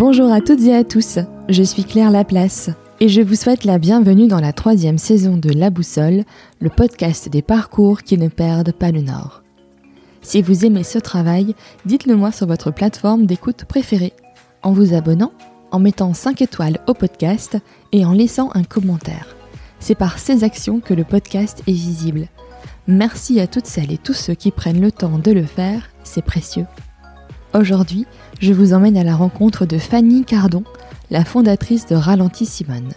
Bonjour à toutes et à tous, je suis Claire Laplace et je vous souhaite la bienvenue dans la troisième saison de La Boussole, le podcast des parcours qui ne perdent pas le nord. Si vous aimez ce travail, dites-le moi sur votre plateforme d'écoute préférée, en vous abonnant, en mettant 5 étoiles au podcast et en laissant un commentaire. C'est par ces actions que le podcast est visible. Merci à toutes celles et tous ceux qui prennent le temps de le faire, c'est précieux. Aujourd'hui, je vous emmène à la rencontre de Fanny Cardon, la fondatrice de Ralenti Simone.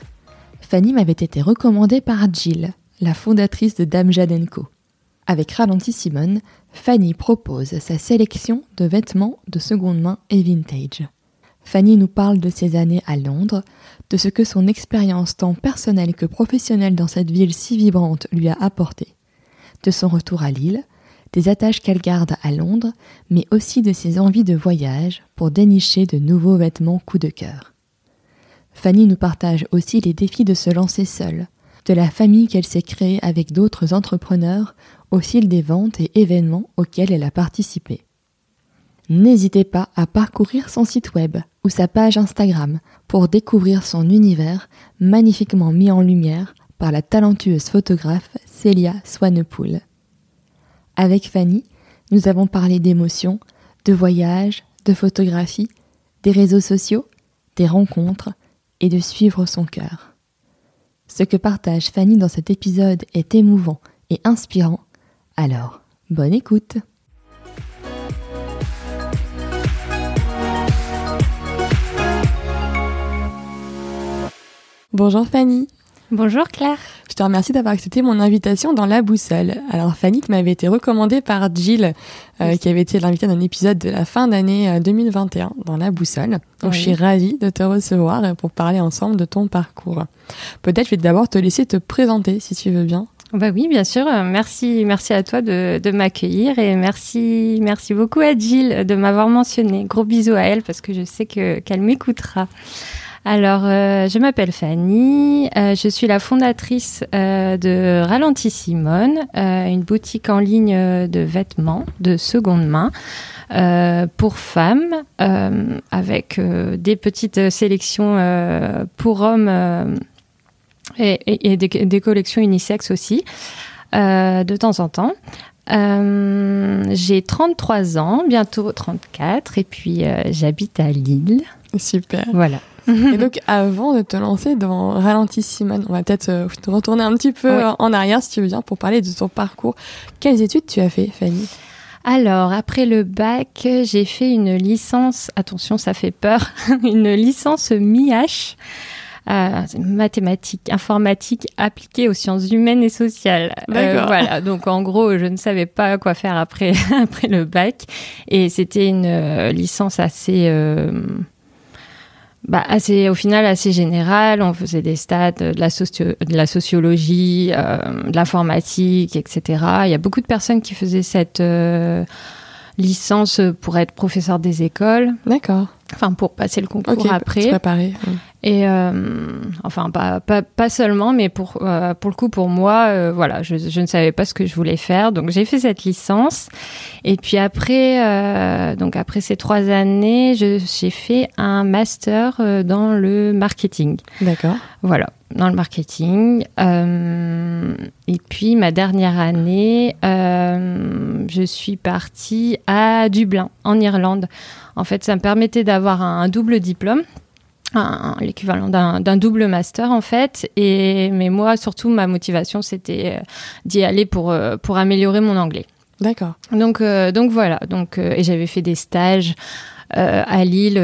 Fanny m'avait été recommandée par Jill, la fondatrice de Dame Jadenko. Avec Ralenti Simone, Fanny propose sa sélection de vêtements de seconde main et vintage. Fanny nous parle de ses années à Londres, de ce que son expérience tant personnelle que professionnelle dans cette ville si vibrante lui a apporté, de son retour à Lille, des attaches qu'elle garde à Londres, mais aussi de ses envies de voyage pour dénicher de nouveaux vêtements coup de cœur. Fanny nous partage aussi les défis de se lancer seule, de la famille qu'elle s'est créée avec d'autres entrepreneurs au fil des ventes et événements auxquels elle a participé. N'hésitez pas à parcourir son site web ou sa page Instagram pour découvrir son univers magnifiquement mis en lumière par la talentueuse photographe Célia Swanepoel. Avec Fanny, nous avons parlé d'émotions, de voyages, de photographie, des réseaux sociaux, des rencontres et de suivre son cœur. Ce que partage Fanny dans cet épisode est émouvant et inspirant, alors bonne écoute. Bonjour Fanny Bonjour Claire. Je te remercie d'avoir accepté mon invitation dans La Boussole. Alors Fanny, tu m'avais été recommandée par Jill, euh, qui avait été l'invitée d'un épisode de la fin d'année 2021 euh, dans La Boussole. Donc je suis ravie de te recevoir pour parler ensemble de ton parcours. Peut-être je vais d'abord te laisser te présenter si tu veux bien. Bah oui, bien sûr. Merci, merci à toi de, de m'accueillir et merci, merci beaucoup à Jill de m'avoir mentionné. Gros bisous à elle parce que je sais que qu'elle m'écoutera. Alors, euh, je m'appelle Fanny, euh, je suis la fondatrice euh, de Ralenti Simone, une boutique en ligne de vêtements de seconde main. pour femmes, avec des petites sélections pour hommes et, des, des, collections unisexes aussi, de temps en temps. j'ai 33 ans, bientôt 34, et puis j'habite à Lille. Super. Voilà. Et donc, avant de te lancer dans Ralenti Simone, on va peut-être euh, retourner un petit peu en arrière, si tu veux bien, pour parler de ton parcours. Quelles études tu as fait, Fanny? Alors, après le bac, j'ai fait une licence, attention, ça fait peur, une licence MIH, euh, mathématiques, informatique appliquée aux sciences humaines et sociales. Euh, voilà, donc en gros, je ne savais pas quoi faire après, après le bac. Et c'était une euh, licence assez bah, assez, au final assez général. On faisait des stats, de la, de la sociologie, euh, de l'informatique, etc. Il y a beaucoup de personnes qui faisaient cette euh, licence pour être professeur des écoles. D'accord. Enfin, pour passer le concours après. Préparer. Et euh, enfin, pas, pas, pas, seulement, mais pour, euh, pour le coup, pour moi, euh, voilà, je, je, ne savais pas ce que je voulais faire. Donc, j'ai fait cette licence. Et puis après, donc après ces trois années, j'ai fait un master dans le marketing. D'accord. Voilà, dans le marketing. et puis, ma dernière année, je suis partie à Dublin, en Irlande. En fait, ça me permettait d'avoir un double diplôme l'équivalent d'un double master en fait. Et mais moi surtout ma motivation c'était euh, d'y aller pour euh, pour améliorer mon anglais. D'accord. Donc euh, donc voilà donc et j'avais fait des stages. à Lille,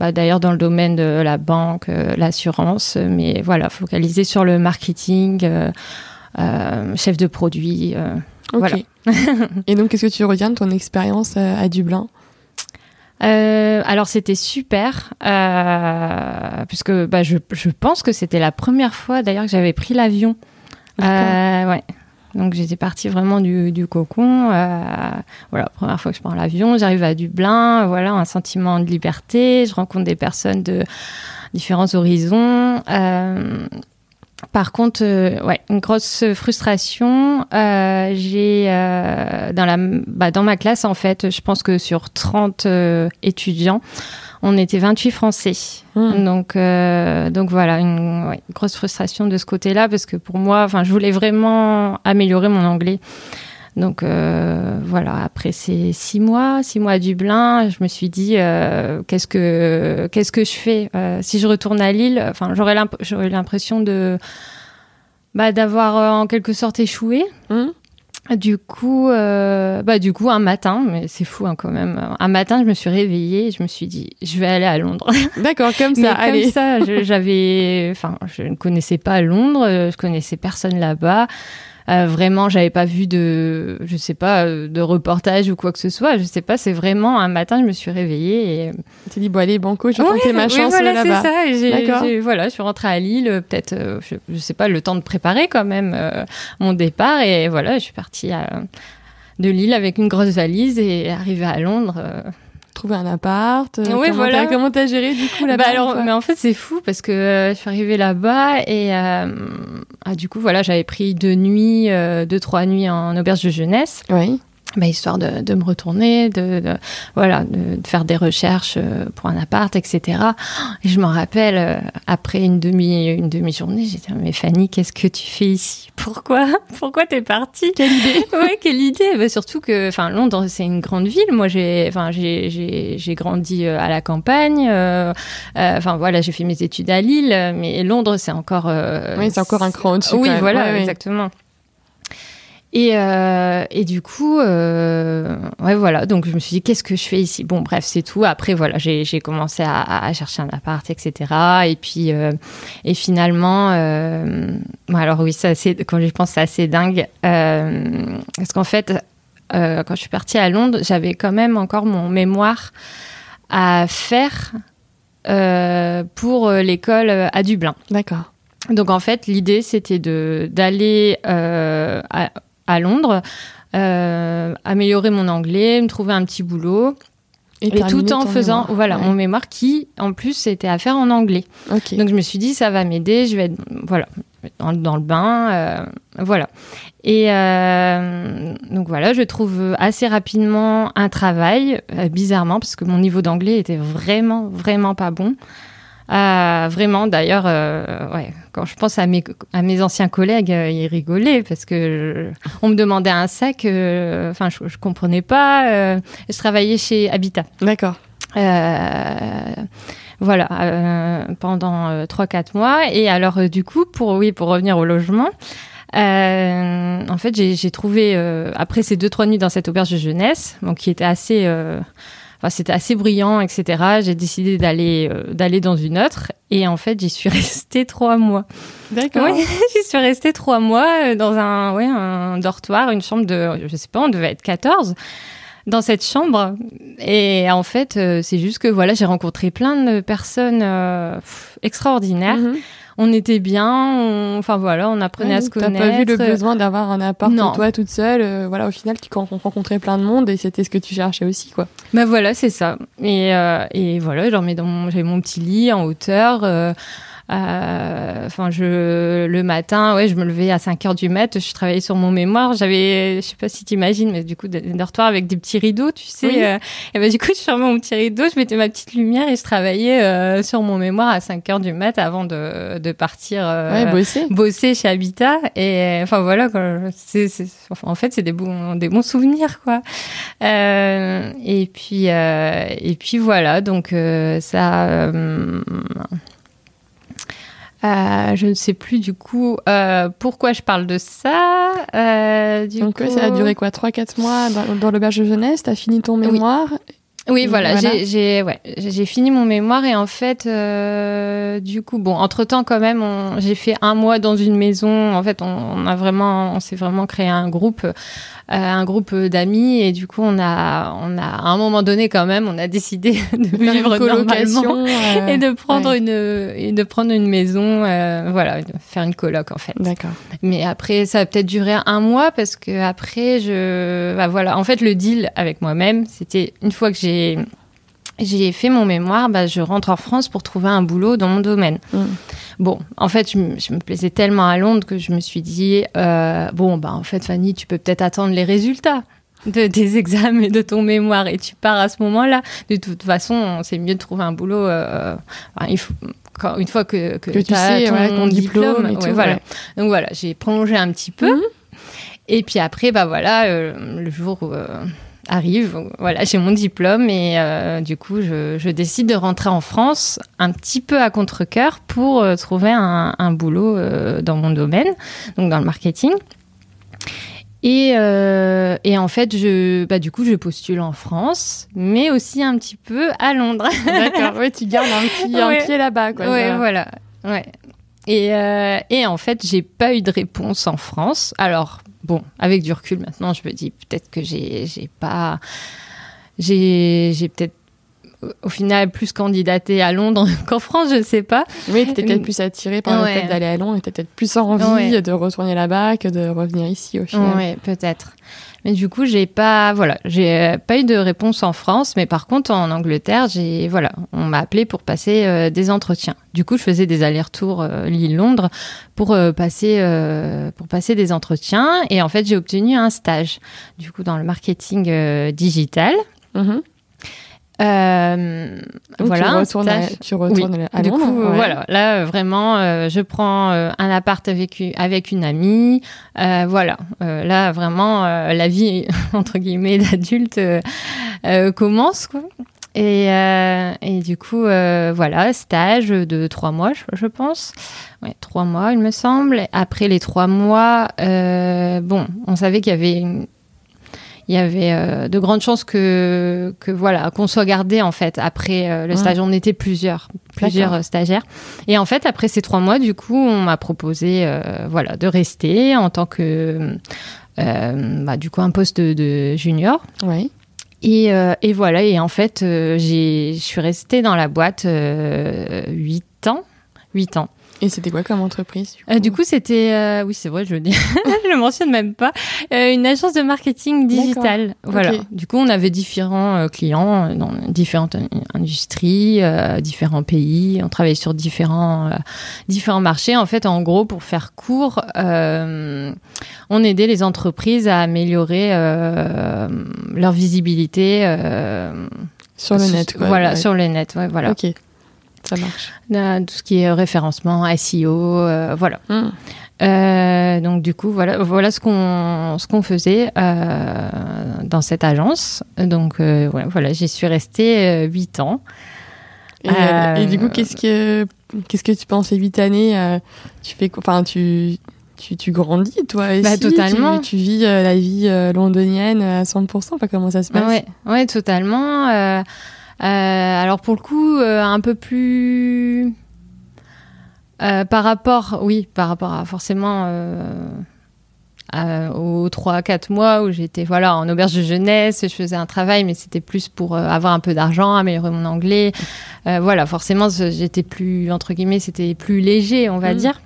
bah, d'ailleurs dans le domaine de la banque, l'assurance, mais voilà, focalisé sur le marketing, chef de produit. Voilà. Et donc, qu'est-ce que tu retiens de ton expérience à Dublin? Euh, alors c'était super, euh, puisque bah, je, je, pense que c'était la première fois d'ailleurs que j'avais pris l'avion. Euh, ouais. Donc j'étais partie vraiment du, du cocon. Voilà, première fois que je prends l'avion, j'arrive à Dublin, voilà, un sentiment de liberté, je rencontre des personnes de différents horizons. Euh, par contre, euh, ouais, une grosse frustration. Euh, j'ai euh, dans la bah, dans ma classe en fait, je pense que sur 30 étudiants, on était 28 Français. Hmm. Donc, euh, donc voilà, une ouais, grosse frustration de ce côté-là parce que pour moi, enfin, je voulais vraiment améliorer mon anglais. Donc euh, voilà, après ces six mois, six mois à Dublin, je me suis dit euh, qu'est-ce que qu'est-ce que je fais? Euh, si je retourne à Lille. Enfin, j'aurais l'imp- j'aurais l'impression de bah, d'avoir en quelque sorte échoué. Hmm. Du coup, bah du coup, un matin, mais c'est fou hein, quand même. Un matin, je me suis réveillée et je me suis dit, je vais aller à Londres. D'accord, comme ça, allez. comme ça, je- j'avais, enfin, je ne connaissais pas Londres, je connaissais personne là-bas. Euh, vraiment, j'avais pas vu de, je sais pas, euh, de reportage ou quoi que ce soit. Je sais pas. C'est vraiment un matin, je me suis réveillée et Tu t'es dit, bon, allez, Banco, je vais Ouais, tenter ma oui, chance voilà, c'est ça. J'ai- D'accord. j'ai- voilà, je suis rentrée à Lille, euh, peut-être, euh, je, je sais pas, le temps de préparer quand même euh, mon départ. Et voilà, je suis partie à- de Lille avec une grosse valise et arrivée à Londres. Trouver un appart. euh, Oui, comment voilà. t'as- Comment t'as géré du coup là-bas bah alors, mais en fait, c'est fou parce que euh, je suis arrivée là-bas et euh, ah, du coup, voilà, j'avais pris deux nuits, euh, deux, trois nuits en auberge de jeunesse. Oui. Bah, histoire de, de me retourner, de, de- voilà, de, de faire des recherches euh, pour un appart, etc. Et je m'en rappelle, euh, après une demi une demi journée, j'ai dit mais Fanny, qu'est-ce que tu fais ici? Pourquoi? Pourquoi t'es partie? Quelle idée Ouais, quelle idée Bah, Surtout que, enfin, Londres, c'est une grande ville. Moi, j'ai, enfin, j'ai, j'ai, j'ai grandi euh, à la campagne. euh, euh, Enfin, voilà, j'ai fait mes études à Lille, mais Londres, c'est encore. euh, Oui, c'est encore un cran au-dessus. oui, voilà, Ouais, exactement. Et, euh, et du coup, euh, ouais, voilà. Donc, je me suis dit, qu'est-ce que je fais ici? Bon, bref, c'est tout. Après, voilà, j'ai commencé à, à chercher un appart, etc. Et puis, euh, et finalement, bon, alors oui, c'est assez, quand j'y pense, c'est assez dingue. Parce qu'en fait, quand je suis partie à Londres, j'avais quand même encore mon mémoire à faire pour l'école à Dublin. D'accord. Donc en fait, l'idée c'était de d'aller euh, à, Londres, euh, améliorer mon anglais, me trouver un petit boulot, et, tout en faisant mémoire. voilà Ouais. mon mémoire qui en plus c'était à faire en anglais. Donc je me suis dit ça va m'aider, je vais être voilà dans, dans le bain, euh, voilà. Et euh, donc voilà, je trouve assez rapidement un travail, euh, bizarrement parce que mon niveau d'anglais était vraiment vraiment pas bon. Euh, vraiment, d'ailleurs, euh, ouais, quand je pense à mes, à mes anciens collègues, euh, ils rigolaient parce que je- on me demandait un sac, euh, enfin, je, je comprenais pas. je travaillais chez Habitat. D'accord. Voilà, pendant euh, 3-4 mois. Et alors, du coup, pour, oui, pour revenir au logement, euh, en fait, j'ai trouvé, euh, après ces 2-3 nuits dans cette auberge de jeunesse, donc qui était assez. euh, Enfin, c'était assez bruyant, etc. J'ai décidé d'aller euh, d'aller dans une autre et en fait j'y suis restée trois mois. D'accord. Oui, j'y suis restée trois mois euh, dans un ouais un dortoir, une chambre de je sais pas, on devait être 14 dans cette chambre. Et en fait, euh, c'est juste que voilà, j'ai rencontré plein de personnes euh, pff, extraordinaires. Mhm. On était bien, on- enfin voilà, on apprenait à se T'as connaître. pas vu le besoin d'avoir un appart Non. pour toi toute seule. euh, voilà, au final, tu ren- rencontrais plein de monde et c'était ce que tu cherchais aussi, quoi. Bah voilà, c'est ça. Et, euh, et voilà, genre, mais dans mon, j'avais mon petit lit en hauteur. Euh, Enfin, je le matin, ouais, je me levais à 5 heures du mat. Je travaillais sur mon mémoire. J'avais, je sais pas si t'imagines, mais du coup, des dortoirs avec des petits rideaux, tu sais. Oui. euh, et ben du coup, je fermais mon petit rideau, je mettais ma petite lumière et je travaillais euh, sur mon mémoire à 5 heures du mat avant de, de partir. euh, Ouais, bosser. bosser chez Habitat et enfin voilà quoi. C'est, en fait c'est des bons des bons souvenirs quoi Euh, et puis euh, et puis voilà donc euh, ça euh, je ne sais plus du coup euh, pourquoi je parle de ça euh, du Donc, coup... ça a duré quoi 3-4 mois dans, dans l'auberge de jeunesse? T'as fini ton mémoire? Oui, voilà, voilà. j'ai ouais, fini mon mémoire et en fait, euh, du coup, bon, entre temps quand même, j'ai fait un mois dans une maison. En fait, on, on a vraiment, on s'est vraiment créé un groupe, un groupe d'amis et du coup, on a, on a à un moment donné quand même, on a décidé de une vivre colocation euh, et de prendre ouais. une et de prendre une maison, euh, voilà, de faire une coloc en fait. D'accord. Mais après, ça a peut-être duré un mois parce que après, je, bah voilà. En fait, le deal avec moi-même, c'était une fois que j'ai j'ai fait mon mémoire, bah, je rentre en France pour trouver un boulot dans mon domaine. Mm. Bon, en fait, je, me- je me plaisais tellement à Londres que je me suis dit, euh, bon, bah, en fait, Fanny, tu peux peut-être attendre les résultats. de tes examens et de ton mémoire et tu pars à ce moment-là, de toute façon, c'est mieux de trouver un boulot. Euh, il faut, quand, une fois que, que, tu sais, ton diplôme, et tout, voilà. Donc voilà, j'ai prolongé un petit peu. Mhm. Et puis après, bah voilà, euh, le jour euh, arrive, voilà, j'ai mon diplôme et euh, du coup, je, je, décide de rentrer en France un petit peu à contre-cœur pour trouver un, un boulot dans mon domaine, donc dans le marketing. Et, euh, et, en fait, je, bah, du coup, je postule en France, mais aussi un petit peu à Londres. D'accord, oui, tu gardes un, petit, un pied là-bas. Quoi, ouais, voilà. Ouais. Et, euh, et en fait, j'ai pas eu de réponse en France. Alors, bon, avec du recul maintenant, je me dis peut-être que j'ai pas. J'ai peut-être au final plus candidaté à Londres qu'en France, je sais pas. Oui, tu étais peut-être plus attirée par le fait d'aller à Londres et tu peut-être plus envie de retourner là-bas que de revenir ici au final. Oui, peut-être. Mais du coup, j'ai pas, voilà, j'ai pas eu de réponse en France, mais par contre en Angleterre, j'ai, voilà, on m'a appelé pour passer euh, des entretiens. Du coup, je faisais des allers-retours euh, Lille-Londres pour euh, passer, pour passer des entretiens, et en fait, j'ai obtenu un stage, du coup, dans le marketing digital. Mm-hmm. Euh, voilà, tu retournes, à, tu retournes à, Londres. Du coup, voilà, là euh, vraiment, euh, je prends un appart avec avec une amie. voilà, là vraiment, la vie entre guillemets d'adulte commence quoi. Et, et, du coup, voilà, stage de trois mois, je, pense. Ouais, trois mois, il me semble. Après les trois mois, bon, on savait qu'il y avait une, il y avait euh, de grandes chances que, que voilà qu'on soit gardé en fait après euh, le stage. On était plusieurs, plusieurs euh, stagiaires. Et en fait, après ces trois mois, du coup, on m'a proposé voilà de rester en tant que bah, du coup un poste de, junior. Oui. Et, et, voilà, et en fait, j'ai, je suis restée dans la boîte huit ans. 8 ans. Et c'était quoi comme entreprise Du coup, euh, c'était, euh, oui, c'est vrai, je le dis, je le mentionne même pas, euh, une agence de marketing digital. Voilà. Du coup, on avait différents clients dans différentes industries, différents pays. On travaillait sur différents différents marchés. En fait, en gros, pour faire court, on aidait les entreprises à améliorer leur visibilité. sur le net, quoi. Voilà, sur le net, ouais, voilà. Ok. Ça marche. tout ce qui est référencement, SEO, euh, voilà. Hmm. Euh, donc du coup, voilà, voilà ce qu'on ce qu'on faisait euh, dans cette agence. Donc voilà, j'y suis restée huit ans. Et, du coup, qu'est-ce que qu'est-ce que tu penses ces huit années Tu fais enfin tu tu, tu, grandis, toi aussi. Bah, totalement. Tu, vis la vie londonienne à 100%. Pas comment ça se passe? Ouais, ouais totalement. Euh, alors pour le coup, euh, un peu plus euh, par rapport, oui, par rapport à forcément aux 3-4 mois où j'étais voilà en auberge de jeunesse, je faisais un travail, mais c'était plus pour avoir un peu d'argent, améliorer mon anglais. voilà, forcément, j'étais plus entre guillemets, c'était plus léger, on va mm. dire.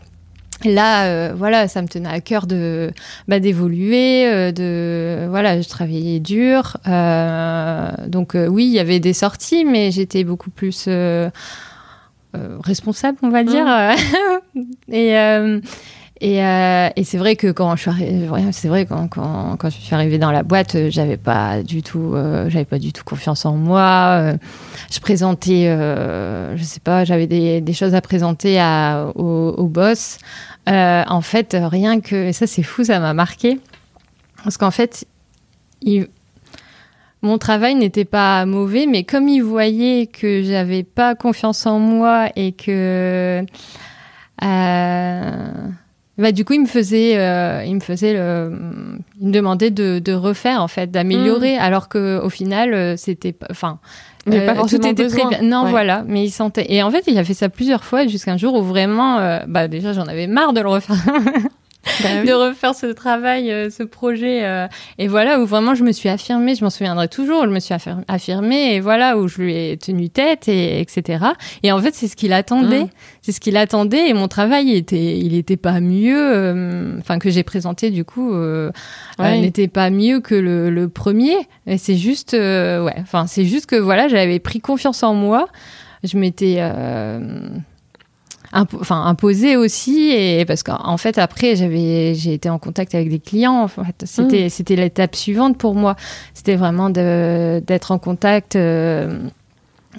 Là, euh, voilà, ça me tenait à cœur de bah, d'évoluer, euh, de voilà, je travaillais dur. Euh, donc oui, il y avait des sorties, mais j'étais beaucoup plus responsable, on va dire. Mmh. et et, et c'est vrai que quand je suis arrivée, c'est vrai quand, quand, je suis arrivée dans la boîte, j'avais pas du tout, j'avais pas du tout confiance en moi. je présentais, je sais pas, j'avais des, choses à présenter au, au boss. Euh, en fait, rien que ça, c'est fou, ça m'a marqué. Parce qu'en fait, mon travail n'était pas mauvais, mais comme il voyait que j'avais pas confiance en moi et que. Euh, bah, du coup, il me faisait, euh, il me faisait, le, il me demandait de, de refaire en fait, d'améliorer, mmh. alors que au final, c'était, enfin, mais pas euh, tout était très bien. Non, voilà. Mais il sentait. Et en fait, il a fait ça plusieurs fois jusqu'à un jour où vraiment, euh, bah déjà, j'en avais marre de le refaire. Bah de refaire ce travail, euh, ce projet. et voilà, où vraiment je me suis affirmée, je m'en souviendrai toujours, je me suis affirmée, et voilà, où je lui ai tenu tête, et, etc. Et en fait, c'est ce qu'il attendait. Mmh. C'est ce qu'il attendait, et mon travail, était, il était pas mieux, enfin, que j'ai présenté, du coup, n'était pas mieux que le, le premier. Et c'est juste, ouais, enfin, c'est juste que, voilà, j'avais pris confiance en moi. Je m'étais enfin imposé aussi et parce qu'en fait après j'avais j'ai été en contact avec des clients en fait. C'était mm. c'était l'étape suivante pour moi. C'était vraiment de d'être en contact euh,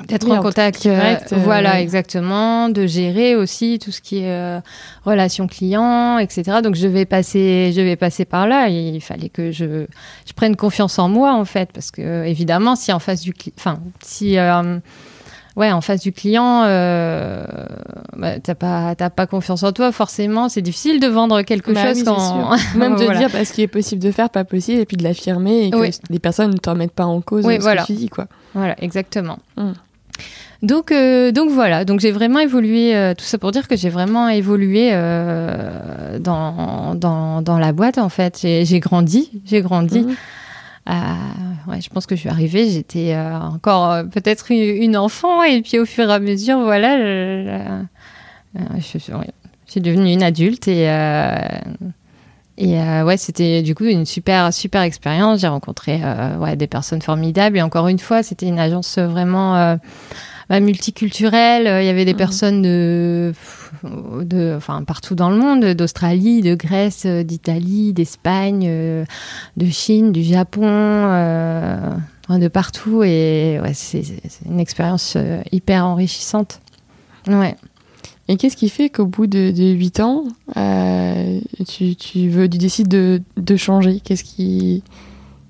d'être en contact direct, euh, voilà exactement de gérer aussi tout ce qui est euh, relation client etc donc je vais passer je vais passer par là. Il fallait que je je prenne confiance en moi en fait parce que évidemment si en face du enfin si ouais, en face du client, euh, bah, t'as pas, pas confiance en toi, forcément, c'est difficile de vendre quelque bah chose quand. Même de dire parce qu'il est possible de faire, pas possible, et puis de l'affirmer, et que les personnes ne t'en mettent pas en cause oui, voilà. ce que tu dis, quoi. Voilà, exactement. Hum. Donc, euh, donc voilà, donc j'ai vraiment évolué, euh, tout ça pour dire que j'ai vraiment évolué euh, dans, dans, dans, la boîte en fait. J'ai grandi, j'ai grandi. Hum. Euh, ouais, je pense que je suis arrivée, j'étais euh, encore euh, peut-être une, enfant, et puis au fur et à mesure, voilà, je, suis devenue une adulte et. Et c'était du coup une super super expérience. J'ai rencontré des personnes formidables et encore une fois, c'était une agence vraiment bah, multiculturelle. Il y avait des mmh. personnes de de, enfin, partout dans le monde, d'Australie, de Grèce, euh, d'Italie, d'Espagne, euh, de Chine, du Japon, euh, de partout. Et ouais, c'est une expérience hyper enrichissante. Ouais. Et qu'est-ce qui fait qu'au bout de, huit ans, tu, tu, veux, tu décides de, de changer? Qu'est-ce qui,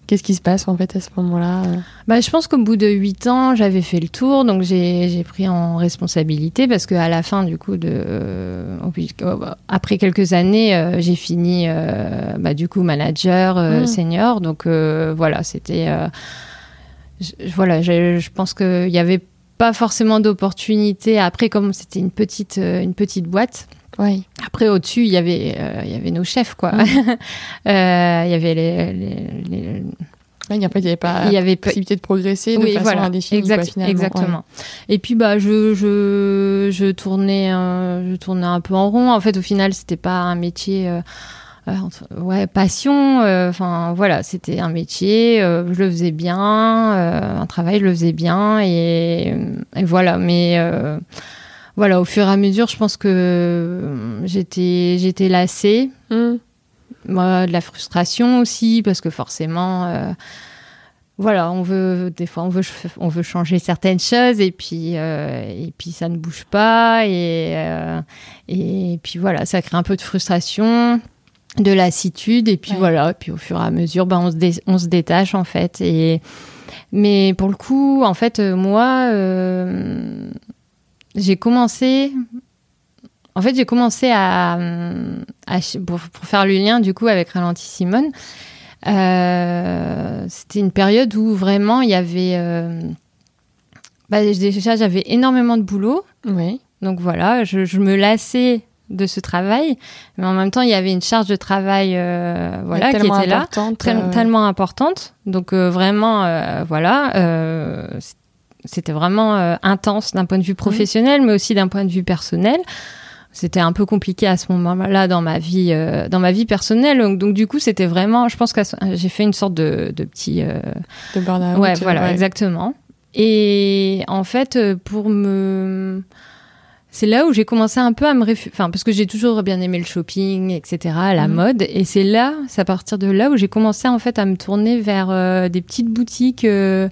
Qu'est-ce qui se passe en fait à ce moment-là euh bah, Je pense qu'au bout de huit ans, j'avais fait le tour, donc j'ai pris en responsabilité parce qu'à la fin, du coup, de, euh, bah, après quelques années, euh, j'ai fini bah, du coup manager mmh. senior. Donc voilà, c'était. voilà, je pense qu'il n'y avait pas forcément d'opportunité. Après, comme c'était une petite, une petite boîte, Ouais. Après, au-dessus, il y avait, euh, il y avait nos chefs, quoi. Mm. euh, il y avait les. les, il n'y avait pas il y avait possibilité de progresser de façon voilà, indéfinie, exact, exactement. Et puis bah je je je tournais je tournais un peu en rond. En fait, au final, c'était pas un métier. Euh, euh ouais, passion. Euh, enfin, voilà, c'était un métier. je le faisais bien, un travail, je le faisais bien, et, et voilà. Mais voilà, au fur et à mesure, je pense que euh, j'étais, j'étais lassée. Hmm. de la frustration aussi, parce que forcément, euh, voilà, on veut, des fois, on veut, on veut changer certaines choses et puis, euh, et puis ça ne bouge pas. Et, et puis voilà, ça crée un peu de frustration, de lassitude. Et puis voilà, et puis au fur et à mesure, ben, on, se on se détache en fait. Et, mais pour le coup, en fait, moi, j'ai commencé. En fait, j'ai commencé à, pour, faire le lien du coup avec Ralenti Simone. Euh, c'était une période où vraiment il y avait. Euh, bah, déjà, j'avais énormément de boulot. Oui. Donc voilà, je, me lassais de ce travail, mais en même temps, il y avait une charge de travail, euh, voilà, qui était là, tellement importante. Donc vraiment, voilà, c'était vraiment euh, intense d'un point de vue professionnel, mais aussi d'un point de vue personnel. C'était un peu compliqué à ce moment-là dans ma vie, euh, dans ma vie personnelle. Donc, du coup, c'était vraiment, je pense que j'ai fait une sorte de, de petit. Euh, de burn-out. Ouais, voilà, exactement. Et en fait, pour me c'est là où j'ai commencé un peu à me réfugier, enfin parce que j'ai toujours bien aimé le shopping, etc., la mhm. mode, et c'est là, c'est à partir de là où j'ai commencé en fait à me tourner vers des petites boutiques euh,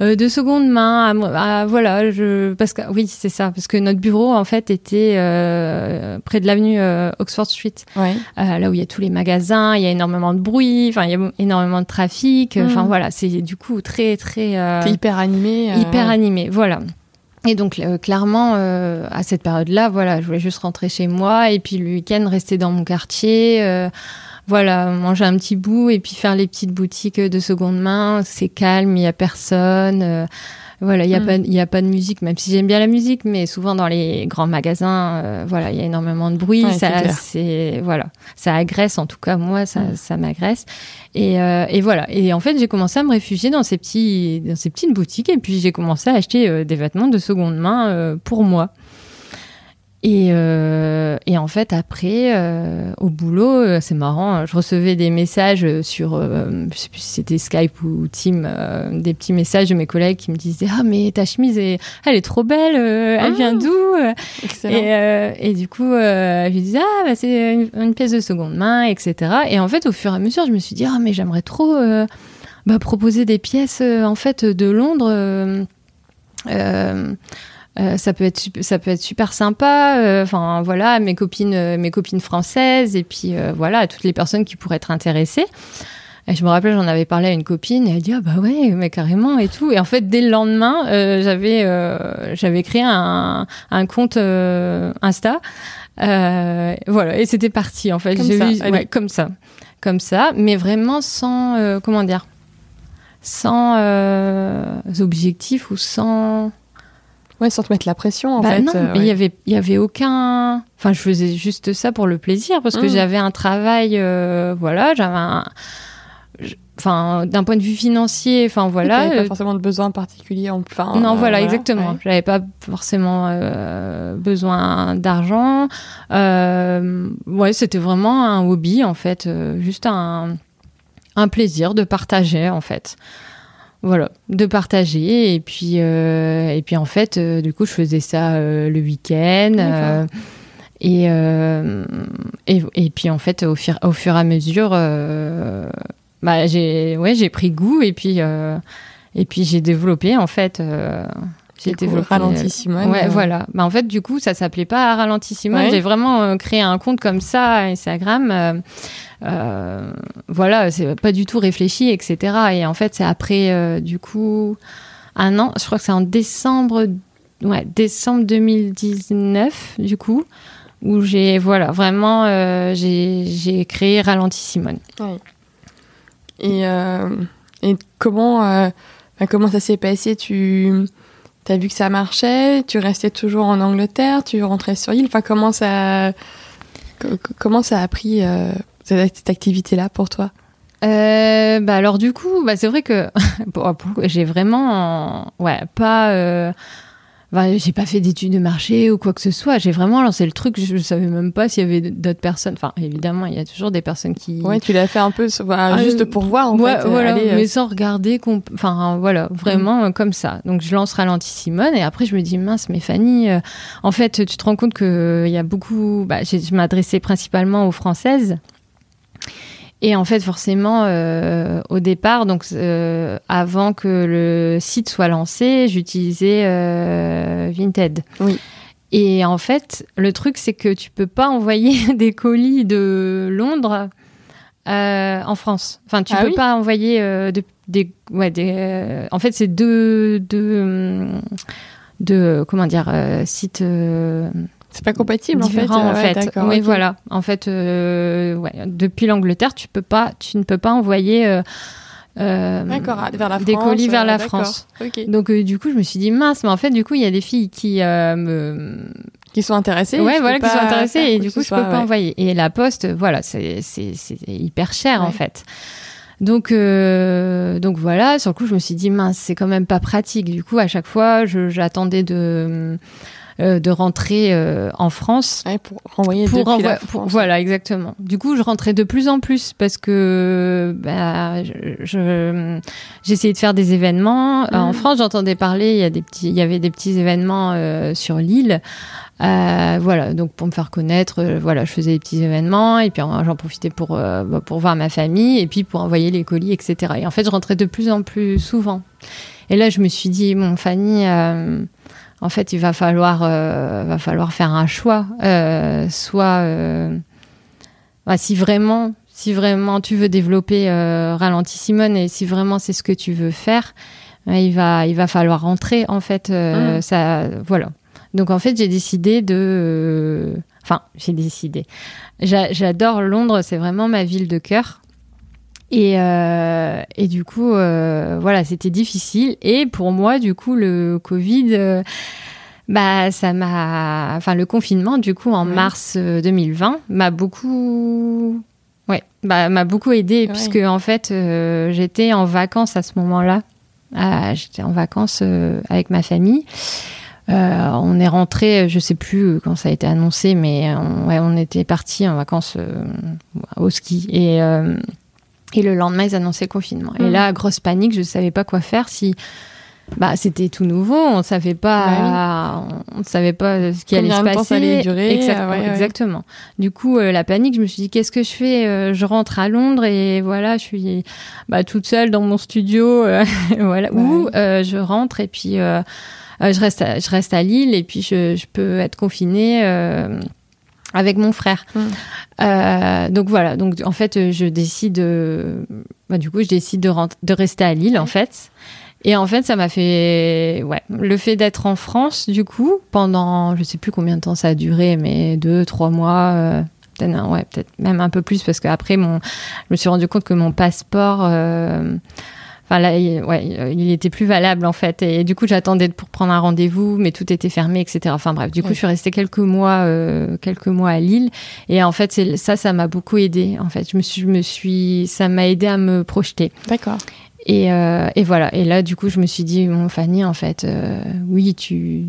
de seconde main. À, voilà, je, parce que oui, c'est ça, parce que notre bureau en fait était euh, près de l'avenue euh, Oxford Street, là où il y a tous les magasins, il y a énormément de bruit, enfin il y a énormément de trafic. Enfin mm. voilà, c'est du coup très très. hyper animé. hyper animé, voilà. Et donc clairement à cette période-là, voilà, je voulais juste rentrer chez moi et puis le week-end rester dans mon quartier voilà, manger un petit bout et puis faire les petites boutiques de seconde main. C'est calme, il n'y a personne. Euh, voilà, il n'y a, mm. pas, y a pas de musique, même si j'aime bien la musique, mais souvent dans les grands magasins, euh, voilà, il y a énormément de bruit. ça, c'est voilà, ça agresse. En tout cas, moi, ça, mm. ça m'agresse. Et, euh, et, voilà. Et en fait, j'ai commencé à me réfugier dans ces petits, dans ces petites boutiques, et puis j'ai commencé à acheter des vêtements de seconde main pour moi. Et, euh, et, en fait, après, euh, au boulot, euh, c'est marrant, je recevais des messages sur, je sais plus si c'était Skype ou Team, des petits messages de mes collègues qui me disaient Ah, mais ta chemise, est, elle est trop belle, elle vient ah, d'où et, et, du coup, je disais Ah, bah, c'est une, pièce de seconde main, etc. Et en fait, au fur et à mesure, je me suis dit Ah, mais j'aimerais trop bah, proposer des pièces en fait de Londres. Euh, ça peut être ça peut être super sympa euh, enfin voilà mes copines euh, mes copines françaises et puis voilà toutes les personnes qui pourraient être intéressées. Et je me rappelle j'en avais parlé à une copine et elle dit ah bah ouais mais carrément et tout. Et en fait dès le lendemain j'avais j'avais créé un, un compte Insta. Voilà et c'était parti en fait. Comme ça, ouais, comme ça. Comme ça mais vraiment sans comment dire? Sans objectif ou sans Ouais, sans te mettre la pression, en bah fait. Non, euh, mais il y avait, il y avait aucun. Enfin, je faisais juste ça pour le plaisir, parce que mmh. j'avais un travail, euh, voilà, j'avais un. Enfin, d'un point de vue financier, enfin voilà. pas euh, forcément de besoin particulier. Enfin, non, voilà, exactement. J'avais pas forcément besoin d'argent. ouais, c'était vraiment un hobby, en fait, juste un, un plaisir de partager, en fait voilà, de partager. Et puis, euh, et puis en fait, euh, du coup, je faisais ça euh, le week-end. Et, et, et, puis en fait, au fur, au fur et à mesure, bah, j'ai ouais, j'ai pris goût et puis, et puis j'ai développé en fait. J'ai développé Ralentissimo. Ouais, voilà. Bah, en fait, du coup, ça s'appelait pas Ralentissimo. J'ai vraiment créé un compte comme ça, Instagram euh, voilà, c'est pas du tout réfléchi, etc. Et en fait, c'est après, euh, du coup, un an, je crois que c'est en décembre, ouais, décembre 2019, du coup, où j'ai, voilà, vraiment, euh, j'ai créé Ralenti Simone. Et, et comment, comment ça s'est passé? Tu as vu que ça marchait? Tu restais toujours en Angleterre? Tu rentrais sur l'île? Enfin, comment ça, comment ça a pris cette activité-là pour toi? Euh, bah alors du coup, bah c'est vrai que j'ai vraiment, ouais, pas, euh, bah, j'ai pas fait d'études de marché ou quoi que ce soit. J'ai vraiment lancé le truc. Je, savais même pas s'il y avait d'autres personnes. Enfin, évidemment, il y a toujours des personnes qui. Ouais, tu l'as fait un peu, ah, juste pour voir en ouais, fait. Voilà, mais sans regarder, enfin voilà, vraiment mm. comme ça. Donc je lance Ralenti Simone et après je me dis mince, mais Fanny, en fait, tu te rends compte que il y a beaucoup. Bah, je m'adressais principalement aux françaises. Et en fait, forcément, euh, au départ, donc euh, avant que le site soit lancé, j'utilisais euh, Vinted. Oui. Et en fait, le truc, c'est que tu peux pas envoyer des colis de Londres en France. Enfin, tu ah peux pas envoyer des, ouais, des. en fait, c'est deux, deux, deux, comment dire, sites c'est pas compatible en fait. en fait. Oui, voilà. En fait, euh, ouais, depuis l'Angleterre, tu peux pas, tu ne peux pas envoyer. Euh, euh vers la des colis vers la France. Donc du coup, je me suis dit mince, mais en fait, du coup, il y a des filles qui me qui sont intéressées. Ouais, voilà, qui sont intéressées et du coup, je peux pas envoyer. Et la poste, voilà, c'est hyper cher en fait. Donc, euh, donc voilà, sur le coup, je me suis dit, mince, c'est quand même pas pratique. Du coup, à chaque fois, j'attendais de, euh, de rentrer euh, en France. pour renvoyer pour, la France. Voilà, exactement. Du coup, je rentrais de plus en plus parce que bah, je, j'essayais de faire des événements. Euh, en mhm. France, j'entendais parler, il y, a des petits, il y avait des petits événements sur l'île. voilà, donc pour me faire connaître, voilà, je faisais des petits événements et puis j'en profitais pour, bah, pour voir ma famille et puis pour envoyer les colis, etc. Et en fait, je rentrais de plus en plus souvent. Et là, je me suis dit, mon Fanny, en fait, il va falloir, euh, va falloir faire un choix. Euh, soit, euh, bah, si vraiment, si vraiment tu veux développer ralenti Simone et si vraiment c'est ce que tu veux faire, il va, il va falloir rentrer. En fait, mmh. ça, voilà. Donc en fait, j'ai décidé de, enfin, j'ai décidé. J'adore Londres, c'est vraiment ma ville de cœur. Et, euh, et du coup, euh, voilà, c'était difficile. Et pour moi, du coup, le Covid, euh, bah, ça m'a, enfin, le confinement, du coup, en mars 2020, m'a beaucoup, ouais, bah, m'a beaucoup aidé puisque en fait, j'étais en vacances à ce moment-là. j'étais en vacances avec ma famille. on est rentré, je sais plus quand ça a été annoncé, mais on, ouais, on était parti en vacances au ski et et le lendemain ils annonçaient le confinement. Et mmh. là, grosse panique, je savais pas quoi faire si bah, c'était tout nouveau, on savait pas, bah on savait pas ce qui allait se passer. allait durer. Exactement. Du coup, euh, la panique, je me suis dit, qu'est-ce que je fais euh, Je rentre à Londres et voilà, je suis bah, toute seule dans mon studio, euh, voilà, ou je rentre et puis je reste, à, je reste à Lille et puis je, je peux être confinée avec mon frère. Hum. donc voilà, donc en fait, je décide, bah, du coup, je décide de, de rester à Lille en fait. Et en fait, ça m'a fait, ouais, le fait d'être en France, du coup, pendant, je sais plus combien de temps ça a duré, mais deux, trois mois, euh, peut-être, ouais, peut-être même un peu plus, parce qu'après, mon, je me suis rendu compte que mon passeport, euh, enfin là, il, ouais, il était plus valable en fait, et du coup, j'attendais pour prendre un rendez-vous, mais tout était fermé, etc. Enfin bref, du coup, je suis restée quelques mois, euh, quelques mois à Lille, et en fait, ça, ça m'a beaucoup aidé. En fait, je me suis, je me suis, ça m'a aidé à me projeter. D'accord. Et, euh, et, voilà. Et là, du coup, je me suis dit, bon, Fanny, en fait, euh, oui, tu.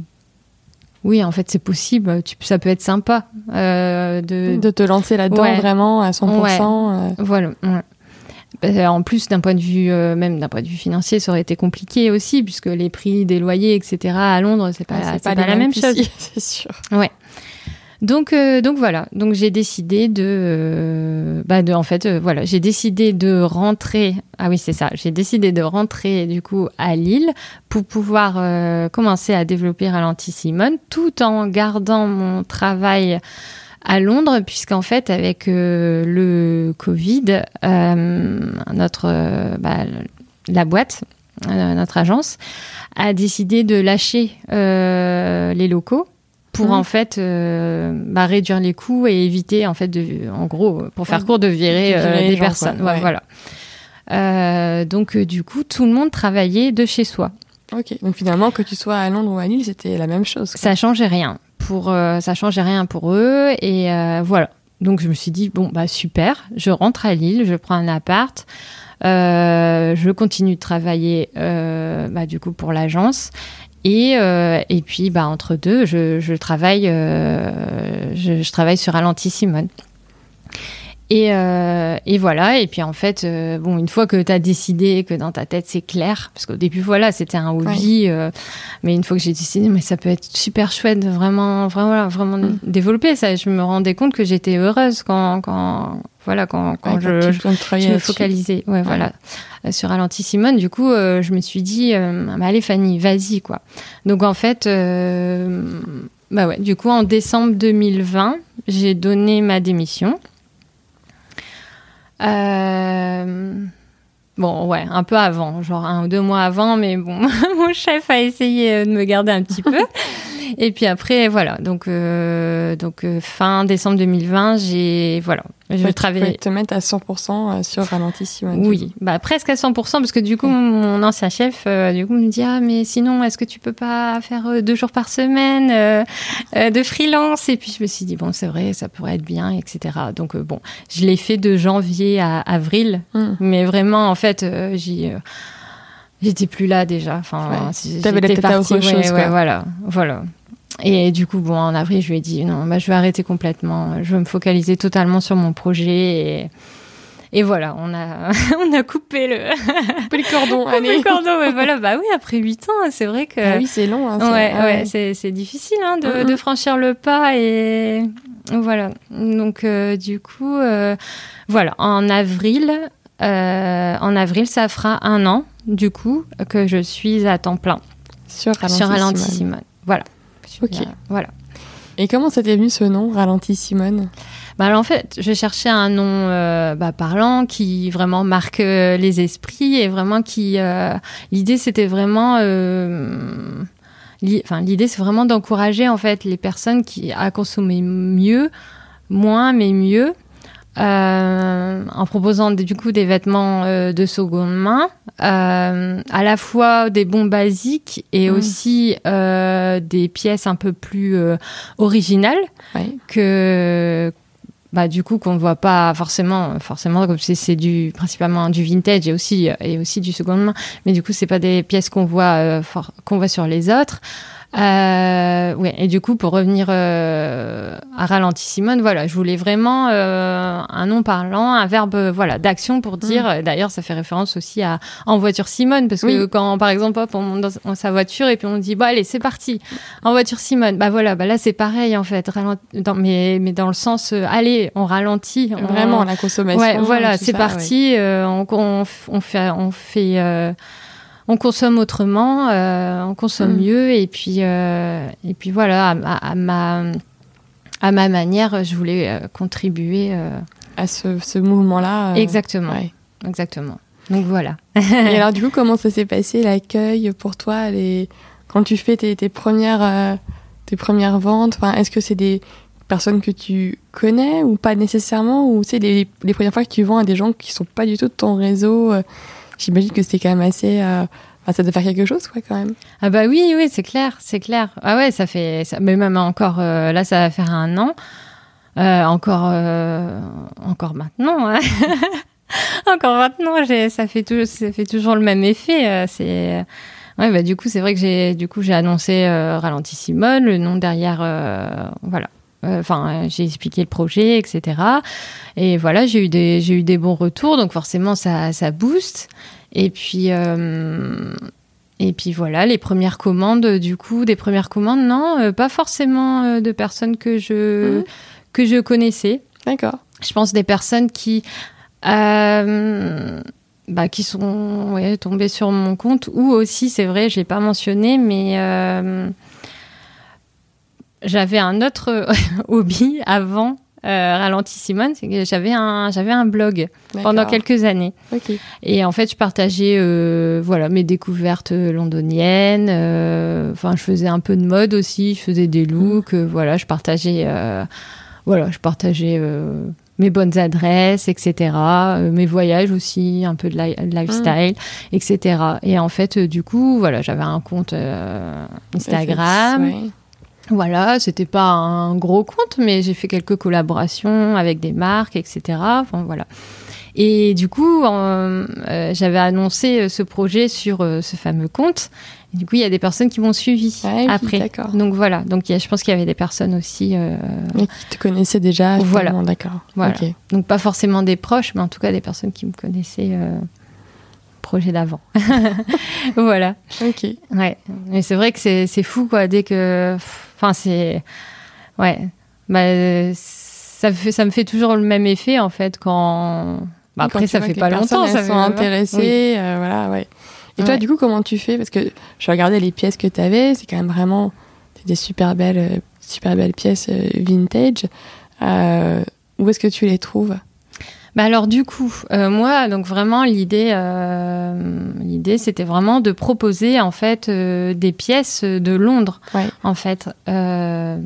Oui, en fait, c'est possible. Tu, ça peut être sympa euh, de... de te lancer là-dedans vraiment à 100%. Voilà. En plus, d'un point de vue, même d'un point de vue financier, ça aurait été compliqué aussi, puisque les prix des loyers, etc., à Londres, c'est pas, c'est pas, la même chose. C'est sûr. Ouais. Donc, euh, donc voilà. Donc j'ai décidé de, euh, bah de, en fait, euh, voilà, j'ai décidé de rentrer. Ah oui, c'est ça. J'ai décidé de rentrer du coup à Lille pour pouvoir commencer à développer Ralenti Simone, tout en gardant mon travail à Londres, puisqu'en fait, avec le Covid, notre bah, la boîte, notre agence, a décidé de lâcher les locaux pour mmh. en fait euh, bah, réduire les coûts et éviter en fait de, en gros, pour faire court, de virer, euh, des personnes. Voilà. Euh, donc du coup, tout le monde travaillait de chez soi. Ok. Donc finalement, que tu sois à Londres ou à Lille, c'était la même chose. Ça changeait rien pour ça changeait rien pour eux et voilà. Donc je me suis dit bon bah super, je rentre à Lille, je prends un appart. je continue de travailler bah, du coup pour l'agence et, euh, puis, bah, entre deux, je, travaille, euh, je, travaille sur Alanti Simone. Et, euh, et, voilà, et puis en fait, euh, bon, une fois que tu as décidé, que dans ta tête c'est clair, parce qu'au début, voilà, c'était un hobby, euh, mais une fois que j'ai décidé, mais ça peut être super chouette de vraiment, vraiment, vraiment mm. développer ça. Je me rendais compte que j'étais heureuse quand, quand, voilà, quand, quand, je, je, me focalisais, ouais, voilà, euh, sur Alanti Simone. Du coup, euh, je me suis dit, bah, allez Fanny, vas-y, quoi. Donc en fait, bah ouais, du coup, en décembre 2020, j'ai donné ma démission. Euh, bon, ouais, un peu avant, genre un ou deux mois avant, mais bon, mon chef a essayé de me garder un petit peu. Et puis après, voilà. Donc, euh, donc euh, fin décembre 2020, j'ai voilà, je ouais, travaillais. te mettre à 100% euh, sur ralentissement. Oui, bah presque à 100% parce que du coup, mon ancien chef, du coup, me dit ah mais sinon, est-ce que tu peux pas faire deux jours par semaine de freelance? Et puis je me suis dit bon, c'est vrai, ça pourrait être bien, etc. Donc bon, je l'ai fait de janvier à avril, hmm. mais vraiment en fait, j'y J'étais plus là déjà. Enfin, ouais. Tête à autre chose. Ouais, ouais, voilà, voilà. Et du coup, bon, en avril, je lui ai dit non, bah, je vais arrêter complètement. Je vais me focaliser totalement sur mon projet. Et, et voilà, on a, on a coupé le, coupé le cordon. Coupé le cordon, voilà, bah oui, après 8 ans, c'est vrai que. Ah oui, c'est long. Hein, ouais, ouais, c'est, c'est difficile hein, de, de, franchir le pas. Et voilà. Donc, euh, du coup, euh, voilà, en avril, euh, en avril, ça fera un an, du coup, que je suis à temps plein. Sur Ralenti, Simone. Voilà. Ok. voilà. Et comment c'était venu ce nom, Ralenti Simone? Bah alors en fait, je cherchais un nom euh, bah, parlant qui vraiment marque euh, les esprits et vraiment qui. l'idée, c'était vraiment. Enfin, l'idée, c'est vraiment d'encourager en fait les personnes qui à consommer mieux, moins mais mieux, euh, en proposant du coup des vêtements euh, de seconde main, euh, à la fois des bons basiques et mm. aussi des pièces un peu plus originales que bah, du coup qu'on ne voit pas forcément forcément comme c'est du principalement du vintage et aussi et aussi du seconde main. Mais du coup c'est pas des pièces qu'on voit qu'on voit sur les autres Euh, ouais, et du coup, pour revenir euh, à ralenti Simone, voilà, je voulais vraiment euh, un nom parlant, un verbe voilà d'action pour dire. Mm. D'ailleurs, ça fait référence aussi à en voiture Simone, parce que Oui. quand, par exemple, hop, on monte dans, sa voiture et puis on dit, bon allez, c'est parti, en voiture Simone. Bah voilà, bah là c'est pareil en fait, ralent- dans, mais mais dans le sens, euh, allez, on ralentit, on- Vraiment, la consommation. Ouais, voilà, c'est parti. euh, on, on, on fait, on fait, euh, on consomme autrement, euh, on consomme Mm. mieux, et puis, euh, et puis voilà, à, ma- à ma, à ma manière, je voulais euh, contribuer. À ce, ce mouvement-là. exactement, ouais. exactement. Donc voilà. Et alors, du coup, comment ça s'est passé l'accueil pour toi les... quand tu fais tes, tes premières, tes premières ventes Est-ce que c'est des personnes que tu connais ou pas nécessairement Ou c'est les, les premières fois que tu vends à des gens qui sont pas du tout de ton réseau J'imagine que c'était quand même assez. euh, ça doit faire quelque chose, quoi, quand même. Ah bah oui, oui, c'est clair, c'est clair. Ah ouais, ça fait, ça, mais même encore, euh, là, ça va faire un an. Euh, encore, encore maintenant. hein. encore maintenant, ça fait toujours, ça fait toujours le même effet. c'est, ouais, bah du coup, c'est vrai que j'ai, du coup, j'ai annoncé Ralenti Simone, le nom derrière, voilà. Euh, Enfin, euh, j'ai expliqué le projet, etc. Et voilà, j'ai eu des, j'ai eu des bons retours, donc forcément, ça, ça booste. Et puis, euh, et puis voilà, les premières commandes, du coup, des premières commandes, non, euh, pas forcément euh, de personnes que je, Mhm. que je connaissais. D'accord. Je pense des personnes qui, euh, bah, qui sont ouais, tombées sur mon compte, ou aussi, c'est vrai, je l'ai pas mentionné, mais j'avais un autre hobby avant. Euh, Ralenti Simone, c'est que j'avais un, j'avais un blog pendant quelques années. Et en fait, je partageais euh, voilà, mes découvertes londoniennes. euh, Enfin, je faisais un peu de mode aussi. Je faisais des looks. euh, voilà, je partageais, euh, voilà, je partageais euh, mes bonnes adresses, etc. euh, mes voyages aussi, un peu de, li- de lifestyle, etc. Et en fait, euh, du coup, voilà, j'avais un compte euh, Instagram. Ouais. Voilà, c'était pas un gros compte, mais j'ai fait quelques collaborations avec des marques, etc. Enfin, voilà. Et du coup, euh, euh, j'avais annoncé euh, ce projet sur euh, ce fameux compte. Et du coup, il y a des personnes qui m'ont suivi Ouais, après. Donc voilà. Donc il y a- je pense qu'il y avait des personnes aussi. Mais qui te connaissaient déjà. Voilà. D'accord. Voilà. Donc pas forcément des proches, mais en tout cas des personnes qui me connaissaient. Projet d'avant. voilà. Ok. Ouais, mais c'est vrai que c'est fou quoi. Dès que, enfin c'est, ouais, bah, ça me fait ça me fait toujours le même effet en fait quand. Bah, après ça fait pas longtemps. Ça sont intéressées, euh, voilà, ouais. Et toi, du coup, comment tu fais? Parce que je regardais les pièces que tu avais, c'est quand même vraiment c'est des super belles, super belles pièces euh, vintage. Euh, où est-ce que tu les trouves? Bah alors du coup, euh, moi donc vraiment l'idée, euh, l'idée c'était vraiment de proposer en fait euh, des pièces de Londres Ouais. en fait, Euh,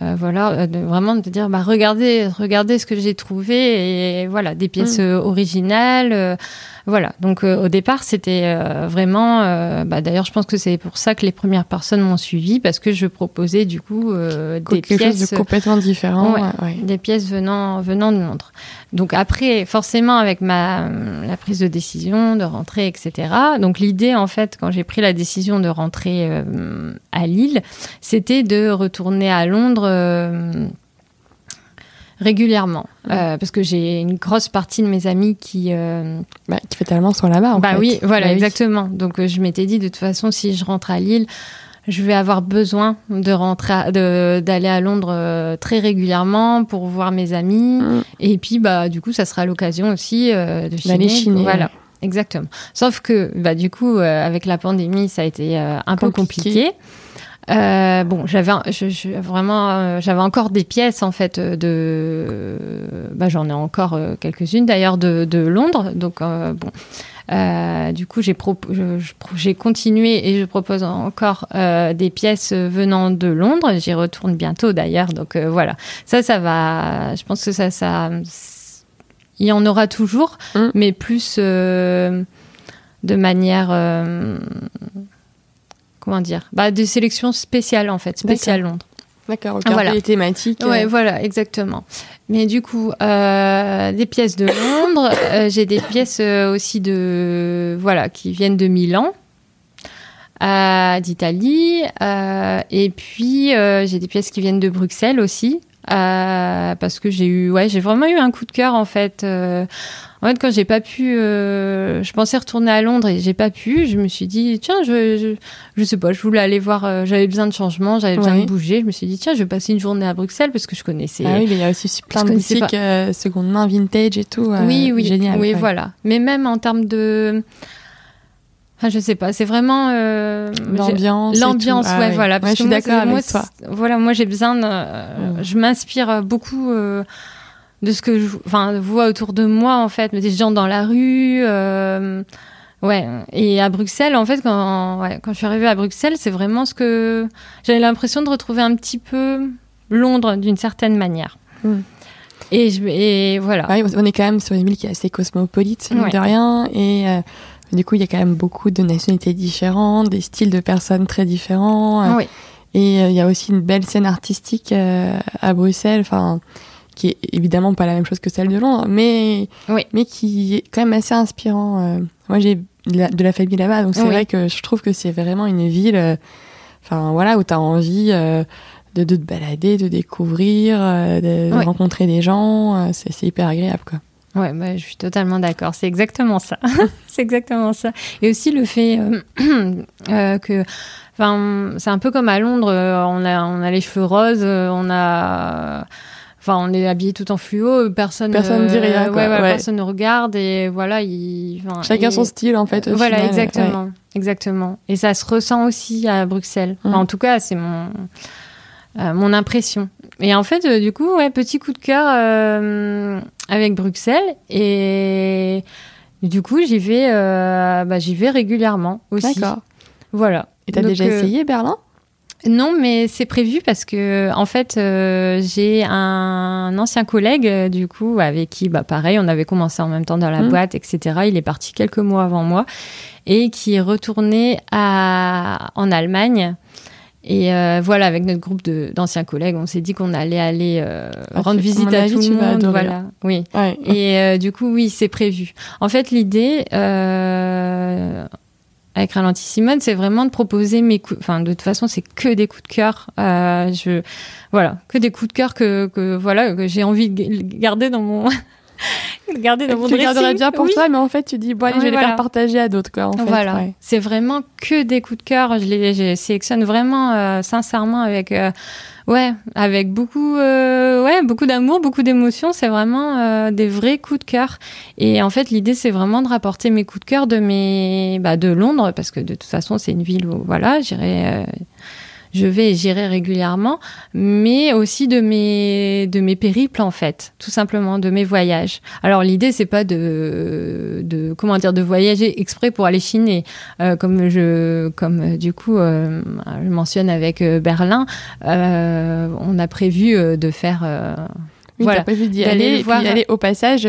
euh, voilà, de, vraiment de dire bah regardez, regardez ce que j'ai trouvé et voilà des pièces Mm. originales, voilà. Donc euh, au départ c'était euh, vraiment, euh, bah, d'ailleurs je pense que c'est pour ça que les premières personnes m'ont suivi parce que je proposais du coup euh, des Quelque chose pièces de complètement différent. Ouais. euh, ouais. des pièces venant, venant de Londres. Donc après, forcément, avec ma, la prise de décision de rentrer, etc. Donc l'idée, en fait, quand j'ai pris la décision de rentrer euh, à Lille, c'était de retourner à Londres régulièrement. Euh, parce que j'ai une grosse partie de mes amis qui... euh, Bah, qui fatalement sont là-bas. bah fait. oui, voilà, Bah oui. exactement. Donc euh, je m'étais dit, de toute façon, si je rentre à Lille, je vais avoir besoin de rentrer, d'aller à Londres très régulièrement pour voir mes amis. Mm. Et puis, bah, du coup, ça sera l'occasion aussi de chiner. D'aller chiner, Voilà. Exactement. Sauf que, bah, du coup, avec la pandémie, ça a été un peu Compliqué. Euh, bon, j'avais je, je- vraiment, euh, j'avais encore des pièces en fait euh, de, bah, j'en ai encore euh, quelques-unes d'ailleurs de, de Londres. Donc bon, Euh, du coup, j'ai j'ai continué et je propose encore euh, des pièces venant de Londres. J'y retourne bientôt d'ailleurs. Donc euh, voilà, ça, ça va. Je pense que ça, ça, il y en aura toujours, Mm. mais plus euh, de manière. Comment dire? Bah, Des sélections spéciales en fait, spéciales Londres. D'accord, ok. Voilà. Les thématiques. euh, Ouais, voilà, exactement. Mais du coup, euh, des pièces de Londres, euh, j'ai des pièces euh, aussi de voilà qui viennent de Milan. d'Italie. et puis, j'ai des pièces qui viennent de Bruxelles aussi. parce que j'ai eu, ouais, j'ai vraiment eu un coup de cœur en fait. En fait, quand j'ai pas pu, euh, je pensais retourner à Londres et j'ai pas pu. Je me suis dit, tiens, je, je, je sais pas, je voulais aller voir. euh, j'avais besoin de changement, j'avais besoin Ouais. de bouger. Je me suis dit, tiens, je vais passer une journée à Bruxelles parce que je connaissais. Ah oui, mais il y a aussi plein de boutiques euh, seconde main, vintage et tout. euh, oui, oui, Génial. oui, ouais. voilà. Mais même en termes de, ah, je sais pas, c'est vraiment euh, L'ambiance. L'ambiance. Ah ouais, oui. voilà. Ouais, parce je suis d'accord c'est- moi, avec toi. Voilà, moi j'ai besoin de, euh, je m'inspire beaucoup euh, de ce que je, enfin, vois autour de moi en fait, des gens dans la rue. euh, Ouais, et à Bruxelles, en fait, quand, ouais, quand je suis arrivée à Bruxelles, c'est vraiment ce que j'avais l'impression de retrouver un petit peu Londres d'une certaine manière. Mm. Et, je, et voilà. Ouais, on est quand même sur une ville qui est assez cosmopolite, Ouais. de rien. Et euh, du coup, il y a quand même beaucoup de nationalités différentes, des styles de personnes très différents. euh, Oui. Et euh, il y a aussi une belle scène artistique euh, à Bruxelles, enfin, qui est évidemment pas la même chose que celle de Londres, mais, Oui. mais qui est quand même assez inspirant. euh. Moi, j'ai de la, de la famille là-bas, donc c'est Oui. vrai que je trouve que c'est vraiment une ville, euh, enfin voilà, où tu as envie euh, de, de te balader, de découvrir, de, rencontrer des gens. c'est hyper agréable, quoi. Ouais, bah, je suis totalement d'accord. C'est exactement ça. c'est exactement ça. Et aussi le fait euh, euh, que, enfin, c'est un peu comme à Londres. On a, on a les cheveux roses, on a, enfin, on est habillé tout en fluo. Personne, Personne dit rien, quoi. ouais, voilà, Ouais. personne ne regarde et voilà, il, Chacun et- son style, en fait. Voilà, final, exactement, exactement. Et ça se ressent aussi à Bruxelles. Enfin, Mm. en tout cas, c'est mon euh, mon impression. Et en fait, euh, du coup, ouais, petit coup de cœur euh, avec Bruxelles et du coup, j'y vais, euh, bah, j'y vais régulièrement aussi. D'accord. Voilà. Et t'as déjà euh, essayé Berlin? Non, mais c'est prévu parce que en fait, euh, j'ai un ancien collègue euh, du coup avec qui, bah pareil, on avait commencé en même temps dans la Mhm. boîte, etc. Il est parti quelques mois avant moi et qui est retourné à en Allemagne. Et euh, voilà, avec notre groupe de- d'anciens collègues, on s'est dit qu'on allait aller euh, Ah, rendre visite à avis, tout le monde. Voilà, oui. Ouais. Et euh, du coup, oui, c'est prévu. En fait, l'idée euh, avec Ralenti Simone, c'est vraiment de proposer mes coups. Enfin, de toute façon, c'est que des coups de cœur. Euh, je voilà, que des coups de cœur que, que voilà que j'ai envie de garder dans mon garder dans mon tu garderais bien pour Oui. toi, mais en fait, tu dis, bon, allez, je vais les voilà. faire partager à d'autres, quoi, en fait. voilà, ouais. c'est vraiment que des coups de cœur. Je les, je les sélectionne vraiment euh, sincèrement avec, euh, ouais, avec beaucoup, euh, ouais, beaucoup d'amour, beaucoup d'émotion. C'est vraiment des vrais coups de cœur. Et en fait, l'idée, c'est vraiment de rapporter mes coups de cœur de mes, bah, de Londres, parce que de toute façon, c'est une ville où, voilà, j'irai. Je vais et j'irai régulièrement, mais aussi de mes de mes périples en fait, tout simplement de mes voyages. Alors l'idée c'est pas de de comment dire de voyager exprès pour aller chiner, Euh, comme je comme euh, du coup euh, je mentionne avec euh, Berlin, euh, on a prévu euh, de faire. euh, Oui, Voilà. pas d'y D'aller aller, et puis voir. y aller au passage,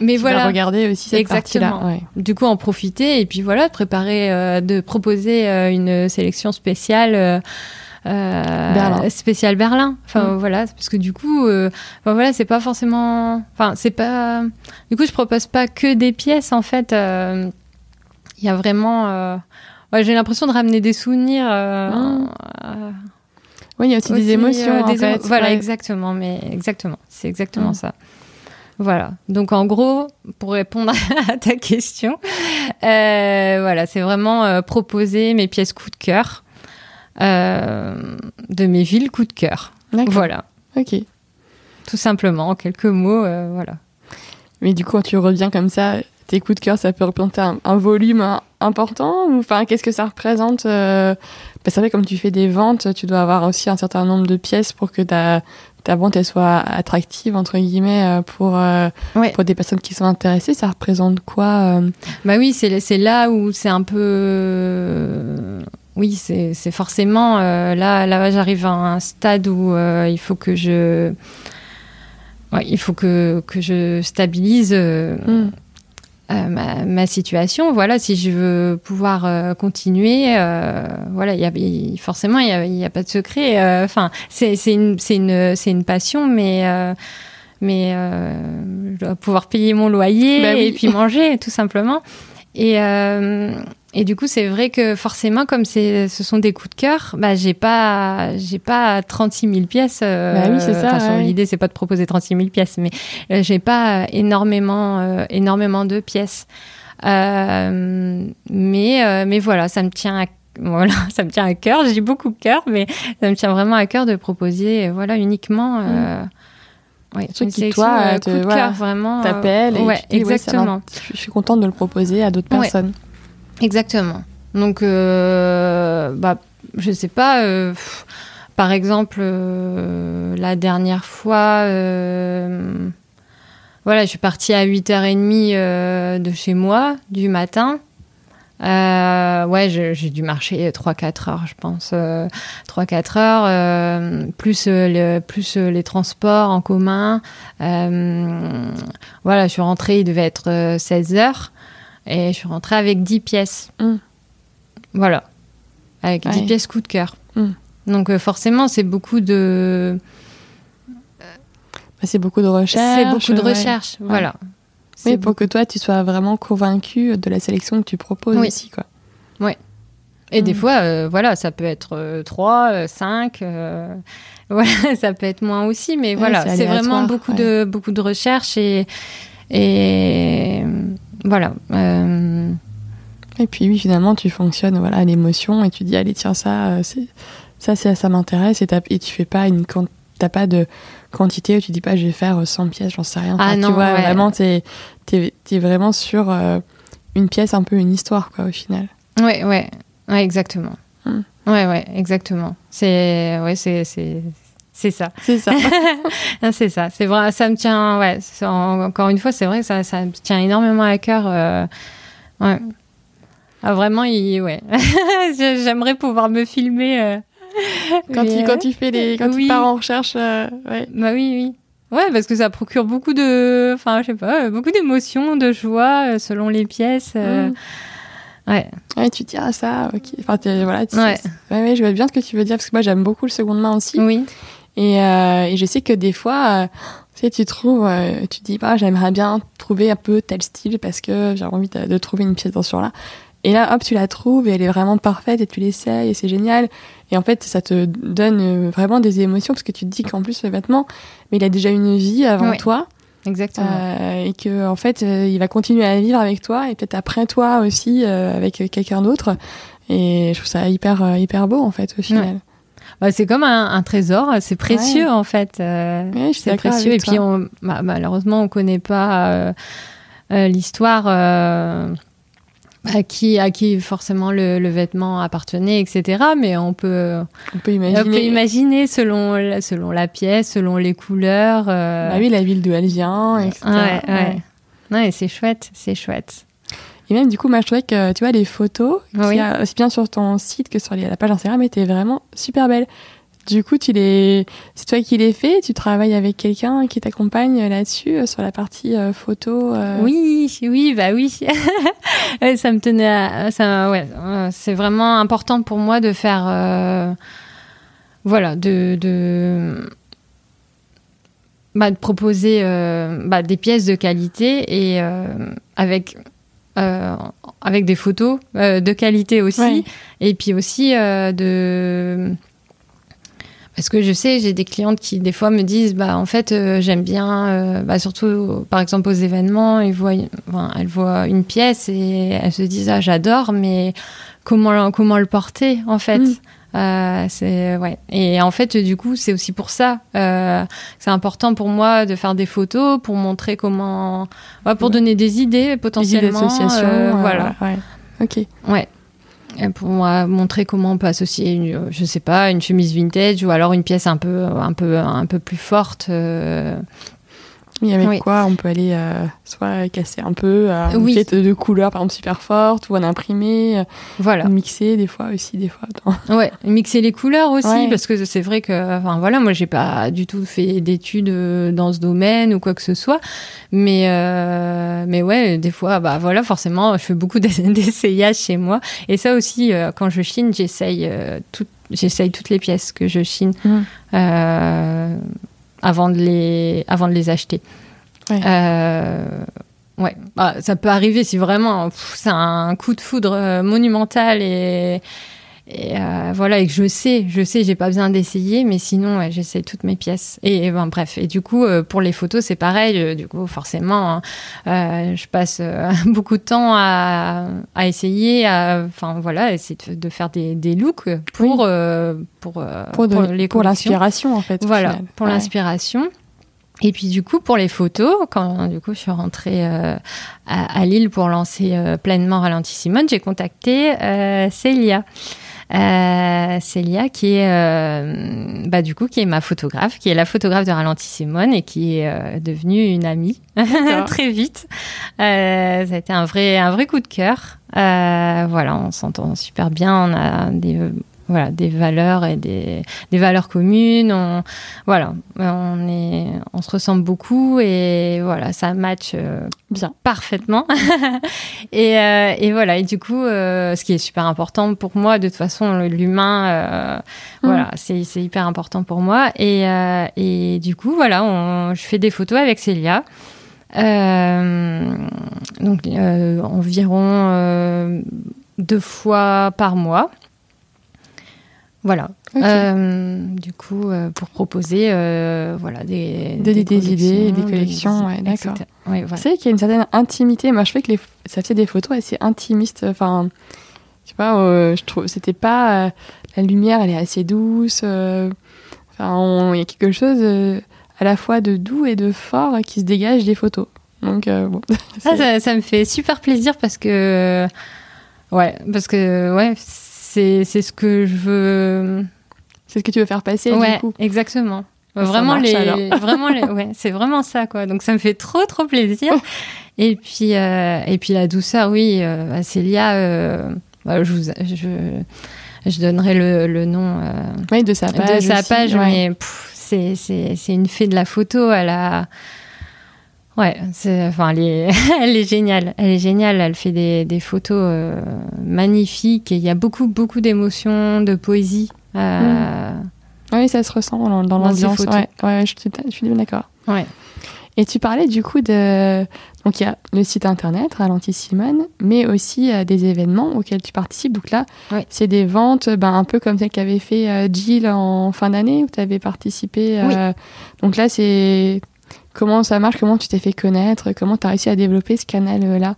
mais tu vas voilà. regarder aussi cette Exactement. Ouais. du coup en profiter et puis voilà préparer euh, de proposer euh, une sélection spéciale Berlin. spéciale Berlin enfin Mm. voilà parce que du coup euh, enfin, voilà c'est pas forcément enfin c'est pas du coup je propose pas que des pièces en fait euh, il y a vraiment euh, ouais, j'ai l'impression de ramener des souvenirs euh, Mm. euh, Oui, il y a aussi, aussi, des émotions, euh, en des fait. émo- Voilà, ouais. exactement, mais exactement, c'est exactement Mm. ça. Voilà. Donc en gros, pour répondre à ta question, euh, voilà, c'est vraiment euh, proposer mes pièces coup de cœur euh, de mes villes coup de cœur. Voilà, Ok. tout simplement, en quelques mots, euh, voilà. Mais du coup, quand tu reviens comme ça, tes coups de cœur, ça peut représenter un, un volume hein, important ou enfin, qu'est-ce que ça représente euh, que C'est vrai, comme tu fais des ventes, tu dois avoir aussi un certain nombre de pièces pour que ta, ta vente elle soit attractive, entre guillemets, euh, pour, euh, Ouais. pour des personnes qui sont intéressées. Ça représente quoi euh, Bah oui, c'est c'est là où c'est un peu. Oui, c'est forcément euh, là. Là, j'arrive à un stade où euh, il faut que je. Ouais, il faut que, que je stabilise euh, hmm. ma, ma situation. Voilà, si je veux pouvoir continuer, voilà, il y a, forcément, il n'y a, pas de secret. Enfin, c'est c'est une, une, une passion, mais. mais euh, je dois pouvoir payer mon loyer Bah oui. et puis manger tout simplement. Et, euh, et du coup, c'est vrai que forcément, comme ce sont des coups de cœur, bah, j'ai pas, j'ai pas 36 000 pièces. Euh, bah oui, c'est ça. L'idée, c'est pas de proposer 36 000 pièces, mais euh, j'ai pas énormément, euh, énormément de pièces. mais, mais voilà, ça me tient à voilà, ça me tient à cœur. J'ai beaucoup de cœur, mais ça me tient vraiment à cœur de proposer, voilà, uniquement. Mm. Ouais, qui toi, coup de cœur, vraiment. T'appelles et ouais, exactement. je suis contente de le proposer à d'autres personnes. Exactement. Donc, euh, bah, je sais pas. Euh, par exemple, euh, la dernière fois, euh, voilà, je suis partie à 8h30 de chez moi du matin. ouais, j'ai dû marcher 3-4 heures, je pense. 3-4 heures, plus, le, plus les transports en commun. voilà, je suis rentrée, il devait être 16 heures. Et je suis rentrée avec 10 pièces. Mm. Voilà. Avec 10 pièces coup de cœur. Mm. Donc euh, forcément, c'est beaucoup de... Bah, c'est beaucoup de recherche. C'est beaucoup de recherche, voilà. Oui, pour que toi, tu sois vraiment convaincu de la sélection que tu proposes oui. aussi, quoi. Ouais. Et des mm. fois, euh, voilà, ça peut être 3, 5, euh, voilà, ça peut être moins aussi, mais voilà, c'est vraiment beaucoup, de, beaucoup de recherche et, et voilà. Euh, et puis oui, finalement, tu fonctionnes voilà, à l'émotion et tu dis, allez, tiens, ça, euh, c'est, ça, ça, ça m'intéresse et, et tu fais pas une t'as pas de quantité où tu dis pas je vais faire 100 pièces, j'en sais rien. Ah non, tu vois, vraiment, t'es, es, es, vraiment sur euh, une pièce, un peu une histoire, quoi, au final. Ouais, ouais, ouais, exactement. Hmm. Ouais, ouais, exactement. C'est, ouais, c'est, c'est ça. C'est ça. c'est ça. C'est vrai. Ça me tient. Ouais. Encore une fois, c'est vrai que ça, ça me tient énormément à cœur. Euh, ouais. Ah, vraiment, il, ouais. J'aimerais pouvoir me filmer. Euh, quand, tu, quand tu fais les, quand tu pars en recherche, euh, ouais. Bah oui, oui. Ouais, parce que ça procure beaucoup de, enfin, je sais pas, beaucoup d'émotions, de joie selon les pièces. Mm. Ouais. Ouais, tu dis ah ça, ok. Enfin, voilà. ouais. ouais. ouais. je vois bien ce que tu veux dire parce que moi j'aime beaucoup le seconde main aussi. Oui. Et, euh, et, je sais que des fois, euh, tu, sais, tu trouves, euh, tu dis, bah, j'aimerais bien trouver un peu tel style parce que j'ai envie de, de, trouver une pièce dans là Et là, hop, tu la trouves et elle est vraiment parfaite et tu l'essayes et c'est génial. Et en fait, ça te donne vraiment des émotions parce que tu te dis qu'en plus, le vêtement, mais il a déjà une vie avant toi. Exactement. Euh, et que en fait, il va continuer à vivre avec toi et peut-être après toi aussi avec quelqu'un d'autre. Et je trouve ça hyper hyper beau en fait au final. Bah, c'est comme un, trésor, c'est précieux en fait. Euh, c'est précieux. Et puis on, bah, malheureusement, on connaît pas euh, euh, l'histoire. à qui, à qui forcément le, vêtement appartenait, etc. Mais on peut, on peut imaginer, on peut imaginer selon, selon la pièce, selon les couleurs. Bah oui, la ville d'où elle vient, etc. Ouais, ouais. ouais. c'est chouette, c'est chouette. Et même, du coup, moi, je trouvais que, tu vois, les photos, oui. a aussi bien sur ton site que sur la page Instagram, étaient vraiment super belles. Du coup, tu les... c'est toi qui les fais Tu travailles avec quelqu'un qui t'accompagne là-dessus, euh, sur la partie euh, photo euh? Oui, oui, bah oui. ça me tenait à... Ça, ouais, c'est vraiment important pour moi de faire... voilà, de... de bah, de proposer bah, des pièces de qualité et avec euh, avec des photos euh, de qualité aussi, et puis aussi euh, de parce que je sais, j'ai des clientes qui des fois me disent, bah en fait j'aime bien, bah, surtout par exemple aux événements, ils voient, enfin, elles voient une pièce et elles se disent ah j'adore, mais comment comment le porter en fait? Mm. Euh, c'est ouais. Et en fait, du coup, c'est aussi pour ça. Euh, c'est important pour moi de faire des photos pour montrer comment, ouais, pour donner des idées potentiellement. Des idées euh, voilà. Ouais. Ok. Ouais. Et pour moi, montrer comment on peut associer, une, je sais pas, une chemise vintage ou alors une pièce un peu, un peu, un peu plus forte. Euh, oui, avec quoi on peut aller euh, soit casser un peu, euh, oui. une de couleurs par exemple super forte ou en imprimer, euh, voilà. mixer des fois aussi, des fois. Ouais, mixer les couleurs aussi parce que c'est vrai que, enfin voilà, moi j'ai pas du tout fait d'études dans ce domaine ou quoi que ce soit, mais mais ouais, des fois, bah voilà, forcément, je fais beaucoup d'essayages chez moi et ça aussi, quand je chine, j'essaye tout, j'essaye toutes les pièces que je chine. Mmh avant de les, avant de les acheter. Ouais. Euh, ouais. Bah, ça peut arriver si vraiment c'est un coup de foudre monumental et et euh, voilà, et que je sais, je sais, j'ai pas besoin d'essayer, mais sinon, j'essaie toutes mes pièces. Et, ben, bref, et du coup, euh, pour les photos, c'est pareil. Euh, du coup, forcément, hein, je passe beaucoup de temps à, à essayer, enfin voilà, essayer de, faire des, des looks pour, pour, pour, les pour l'inspiration en fait. Voilà, pour l'inspiration. Et puis du coup, pour les photos, quand du coup je suis rentrée à, à, Lille pour lancer pleinement Ralenti Simone, j'ai contacté Célia. Euh, Célia, qui est euh, bah, du coup qui est ma photographe, qui est la photographe de Ralenti Simone et qui est euh, devenue une amie très vite. ça a été un vrai un vrai coup de cœur. voilà, on s'entend super bien. On a des voilà, des valeurs et des, des valeurs communes. On, voilà, on, est, on se ressemble beaucoup et voilà, ça match euh, bien parfaitement. et, euh, et, voilà, et du coup, euh, ce qui est super important pour moi, de toute façon, l'humain, mm. voilà, c'est hyper important pour moi. Et, et du coup, voilà, on, je fais des photos avec Célia. donc environ deux fois par mois. Voilà. Euh, du coup, euh, pour proposer euh, voilà, des, des, idées, des collections. D'accord. Ouais, voilà. C'est qu'il y a une certaine intimité. Moi, je fais que les, ça fait des photos assez intimistes. Enfin, je sais pas, je trouve, c'était pas. la lumière, elle est assez douce. Enfin, il y a quelque chose à la fois de doux et de fort qui se dégage des photos. Donc, bon. Ah, ça, ça, me fait super plaisir parce que. Ouais, parce que, ouais c'est ce que je veux. C'est ce que tu veux faire passer, ouais, du coup. Exactement. vraiment les, vraiment les, ouais, c'est vraiment ça quoi. Donc ça me fait trop trop plaisir. et puis euh, et puis la douceur, oui, euh, Célia, euh, bah, je, vous, je je donnerai le, le nom oui, de sa page, de sa page mais c'est c'est une fée de la photo. Elle a Ouais, c'est, enfin, elle est, elle est géniale. Elle est géniale. Elle fait des, des photos euh, magnifiques et il y a beaucoup, beaucoup d'émotions, de poésie. Euh, mm. Oui, ça se ressent dans, dans, l'ambiance. Ouais, ouais, je, je suis d'accord. Ouais. Et tu parlais du coup de. Donc il y a le site internet, Ralenti Simone, mais aussi euh, des événements auxquels tu participes. Donc là, c'est des ventes, ben, un peu comme celle qu'avait fait Jill en fin d'année, où tu avais participé. Oui. Donc là, c'est Comment ça marche Comment tu t'es fait connaître Comment tu as réussi à développer ce canal-là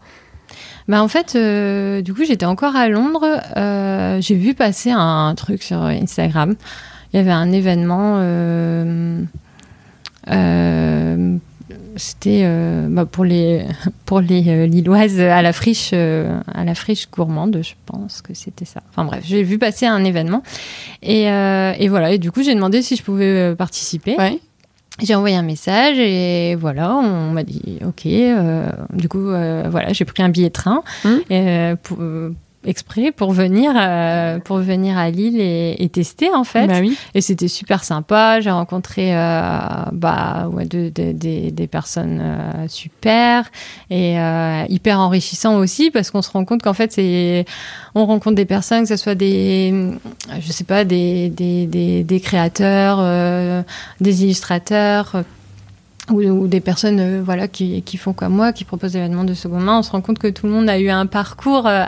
bah en fait, euh, du coup, j'étais encore à Londres. Euh, j'ai vu passer un, truc sur Instagram. Il y avait un événement. Euh, c'était bah, pour les pour les Lilloises à la friche à la friche gourmande, je pense que c'était ça. Enfin bref, j'ai vu passer un événement et, et voilà. Et du coup, j'ai demandé si je pouvais participer. Ouais. J'ai envoyé un message et voilà, on m'a dit ok. Euh, du coup, euh, voilà, j'ai pris un billet de train mmh. euh, pour, exprès pour venir euh, pour venir à Lille et, tester en fait. Bah oui. Et c'était super sympa. J'ai rencontré euh, bah ouais, de, des personnes euh, super et hyper enrichissant aussi parce qu'on se rend compte qu'en fait c'est on rencontre des personnes que ce soit des je sais pas des des, des, des créateurs, des illustrateurs ou, des personnes euh, voilà qui, qui, font comme moi, qui proposent des événements de seconde main, on se rend compte que tout le monde a eu un parcours euh,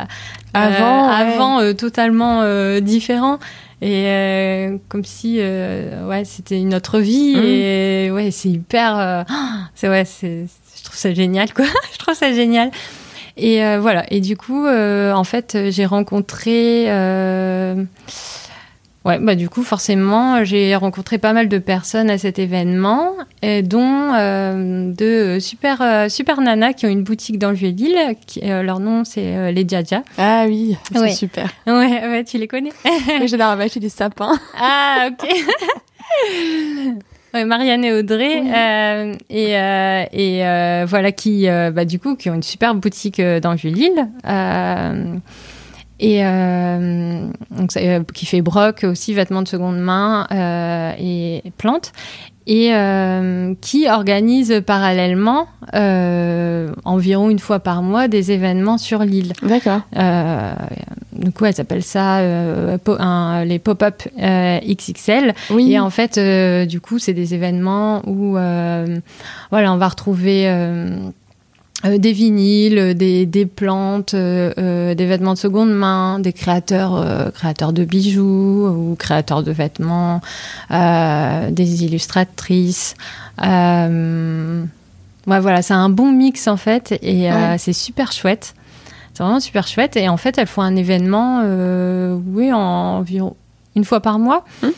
avant, euh, avant totalement différent. Et comme si ouais c'était une autre vie. Mmh. et ouais c'est hyper c'est ouais c'est je trouve ça génial quoi. Je trouve ça génial. Et voilà. Et du coup en fait j'ai rencontré Ouais, bah du coup, forcément, j'ai rencontré pas mal de personnes à cet événement, et dont euh, de super, euh, super nanas qui ont une boutique dans le Vieux-Lille. Euh, leur nom, c'est les Djadja. Ah oui, c'est super. Ouais, ouais, tu les connais? J'ai acheté des sapins. Ah, ok. Ouais, Marianne et Audrey et, et voilà qui bah, du coup qui ont une super boutique dans le Vieux-Lille et euh, donc, euh, qui fait broc aussi, vêtements de seconde main euh, et plantes, et qui organise parallèlement environ une fois par mois des événements sur l'île. D'accord. du coup, elle s'appelle ça les pop-up XXL. Oui. Et en fait, du coup, c'est des événements où voilà, on va retrouver des vinyles, des, des plantes, des vêtements de seconde main, des créateurs, créateurs de bijoux ou créateurs de vêtements, des illustratrices. ouais, voilà, c'est un bon mix en fait et c'est super chouette. C'est vraiment super chouette. Et en fait, elles font un événement, euh, oui, environ une fois par mois. Hum.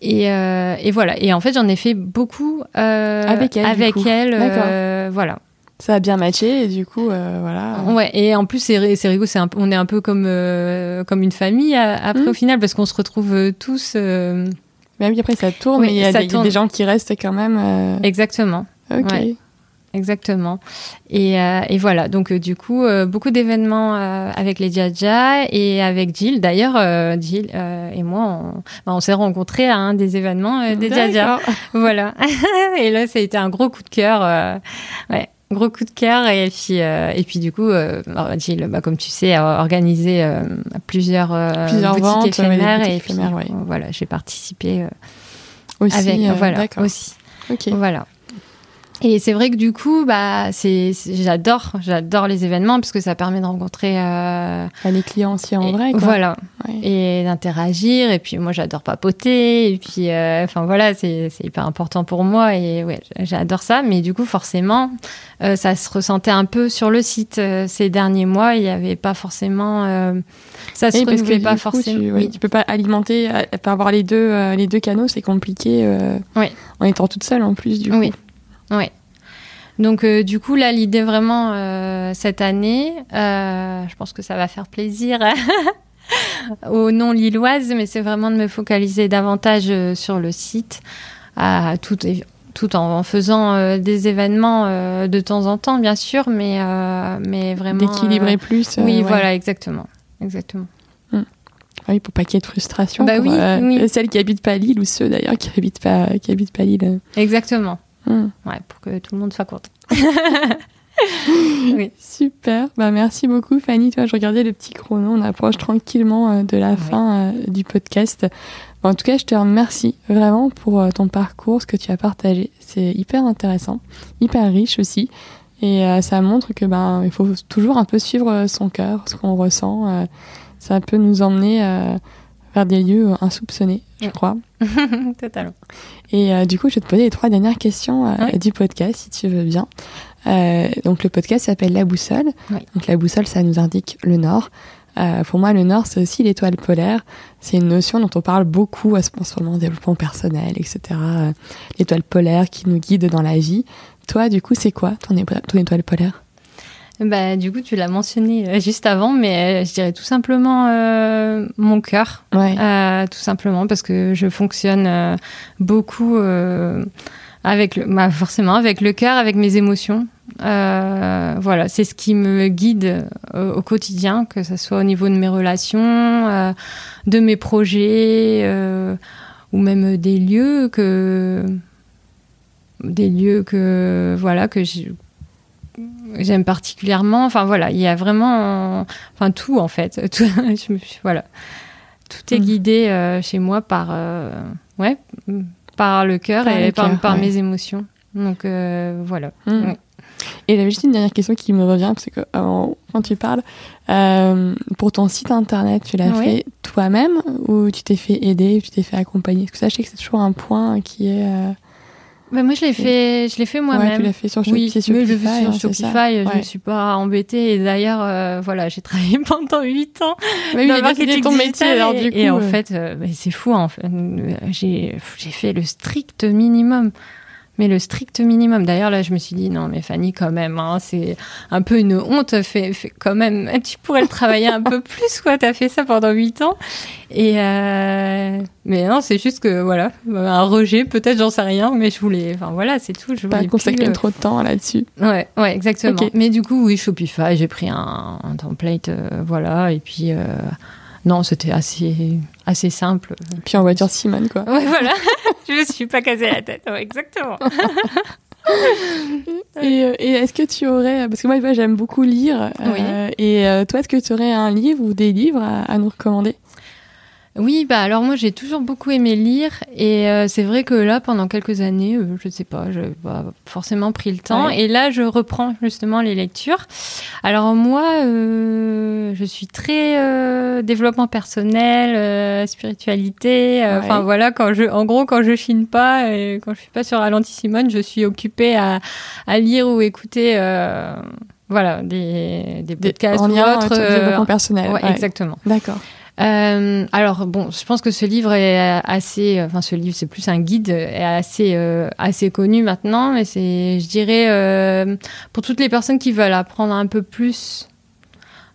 Et, euh, et, voilà. Et en fait, j'en ai fait beaucoup euh, avec elle. Avec elle, voilà. Ça a bien matché et du coup, voilà. Ouais. Et en plus, c'est rigolo. C'est on est un peu comme comme une famille après hum. au final parce qu'on se retrouve tous. Même après, ça tourne. mais il y, a des gens qui restent quand même. Exactement. Ok. Exactement. Et, euh, et, voilà, donc euh, du coup, euh, beaucoup d'événements avec les Djadja et avec Jill. D'ailleurs, Jill et moi, on, bah, on s'est rencontrés à un des événements des Djadja. voilà. et là, ça a été un gros coup de cœur. ouais. Gros coup de cœur. Et puis et puis du coup Jill bah, comme tu sais a organisé plusieurs, plusieurs boutiques ventes, éphémères et puis, voilà j'ai participé aussi avec voilà aussi. Ok. Voilà et c'est vrai que du coup, bah, c'est, j'adore, j'adore les événements parce que ça permet de rencontrer euh, les clients aussi en vrai. Quoi. Voilà, et d'interagir. Et puis moi, j'adore papoter. Et puis, euh, enfin voilà, c'est, c'est hyper important pour moi. Et ouais, j'adore ça. Mais du coup, forcément, euh, ça se ressentait un peu sur le site ces derniers mois. Il n'y avait pas forcément, ça se renouvelait pas forcément. Tu, oui. tu peux pas alimenter, pas avoir les deux, les deux canaux, c'est compliqué. oui. En étant toute seule en plus du coup. Oui. Oui. Donc euh, du coup là l'idée vraiment euh, cette année, euh, je pense que ça va faire plaisir aux non lilloises, mais c'est vraiment de me focaliser davantage sur le site, à tout, tout en faisant des événements de temps en temps bien sûr, mais mais vraiment d'équilibrer plus. oui voilà exactement exactement. Hmm. Ah oui, pour pas qu'il y ait de frustration bah pour oui, celles qui habitent pas Lille ou ceux d'ailleurs qui habitent pas qui habitent pas Lille. Exactement. Hmm. Ouais, pour que tout le monde soit content. oui. Super. Bah, merci beaucoup, Fanny. Toi, je regardais le petit chrono. On approche tranquillement euh, de la fin euh, du podcast. en tout cas, je te remercie vraiment pour euh, ton parcours, ce que tu as partagé. C'est hyper intéressant, hyper riche aussi. Et ça montre que ben il faut toujours un peu suivre son cœur, ce qu'on ressent. ça peut nous emmener vers des lieux insoupçonnés, je crois. Totalement. Et euh, du coup, je vais te poser les trois dernières questions euh, du podcast, si tu veux bien. Euh, donc, le podcast s'appelle La Boussole. Donc, la boussole, ça nous indique le nord. pour moi, le nord, c'est aussi l'étoile polaire. C'est une notion dont on parle beaucoup à ce moment développement personnel, etc. l'étoile polaire qui nous guide dans la vie. Toi, du coup, c'est quoi ton, ton étoile polaire? Bah, du coup, tu l'as mentionné euh, juste avant, mais euh, je dirais tout simplement euh, mon cœur. tout simplement parce que je fonctionne beaucoup avec le, bah, forcément avec le cœur, avec mes émotions. voilà, c'est ce qui me guide au quotidien, que ce soit au niveau de mes relations, de mes projets, ou même des lieux que des lieux que voilà que j'aime particulièrement. Enfin voilà, il y a vraiment, enfin tout en fait. Tout, je voilà, tout est mm. guidé euh, chez moi par, euh, ouais, par le cœur et par, par mes émotions. Donc euh, voilà. Mm. Et j'avais juste une dernière question qui me revient parce que quand tu parles, pour ton site internet, tu l'as fait toi-même ou tu t'es fait aider, tu t'es fait accompagner? Parce que ça, je sais que c'est toujours un point qui est bah, moi, je l'ai fait, je l'ai fait moi-même. Ouais, tu l'as fait sur Shopify. Oui, Shopify, je l'ai sur Shopify. Je me suis pas embêtée. Et d'ailleurs, euh, voilà, j'ai travaillé pendant 8 ans mais oui, dans le marketing ton métier. Alors, du coup, et en fait, euh, c'est fou. En fait, j'ai, j'ai fait le strict minimum mais le strict minimum. D'ailleurs, là, je me suis dit, non, mais Fanny, quand même, hein, c'est un peu une honte. Fait, fait, quand même, tu pourrais le travailler un peu plus, quoi. T'as fait ça pendant huit ans. Et, euh... mais non, c'est juste que, voilà, un rejet, peut-être, j'en sais rien, mais je voulais, enfin, voilà, c'est tout. Je pas consacrer euh, trop de temps là-dessus. Ouais, ouais, exactement. Mais du coup, oui, Shopify, j'ai pris un, un template, euh, voilà, et puis, euh, non, c'était assez, assez simple. Puis en voiture Simone, quoi. Ouais, voilà. je me suis pas cassé la tête. exactement. et, euh, et est-ce que tu aurais, parce que moi, j'aime beaucoup lire, euh, et euh, toi, est-ce que tu aurais un livre ou des livres à, nous recommander? Oui, bah alors moi j'ai toujours beaucoup aimé lire et euh, c'est vrai que là pendant quelques années, euh, je sais pas, je pas forcément pris le temps et là je reprends justement les lectures. Alors moi, euh, je suis très développement personnel, spiritualité. Enfin voilà, quand je, en gros quand je chine pas et quand je suis pas sur ralenti Simone, je suis occupée à, à lire ou écouter. voilà, des, des podcasts ou autres. développement personnel. Ouais, Exactement. D'accord. Euh, alors bon, je pense que ce livre est assez, enfin ce livre c'est plus un guide, est assez euh, assez connu maintenant, mais c'est, je dirais, euh, pour toutes les personnes qui veulent apprendre un peu plus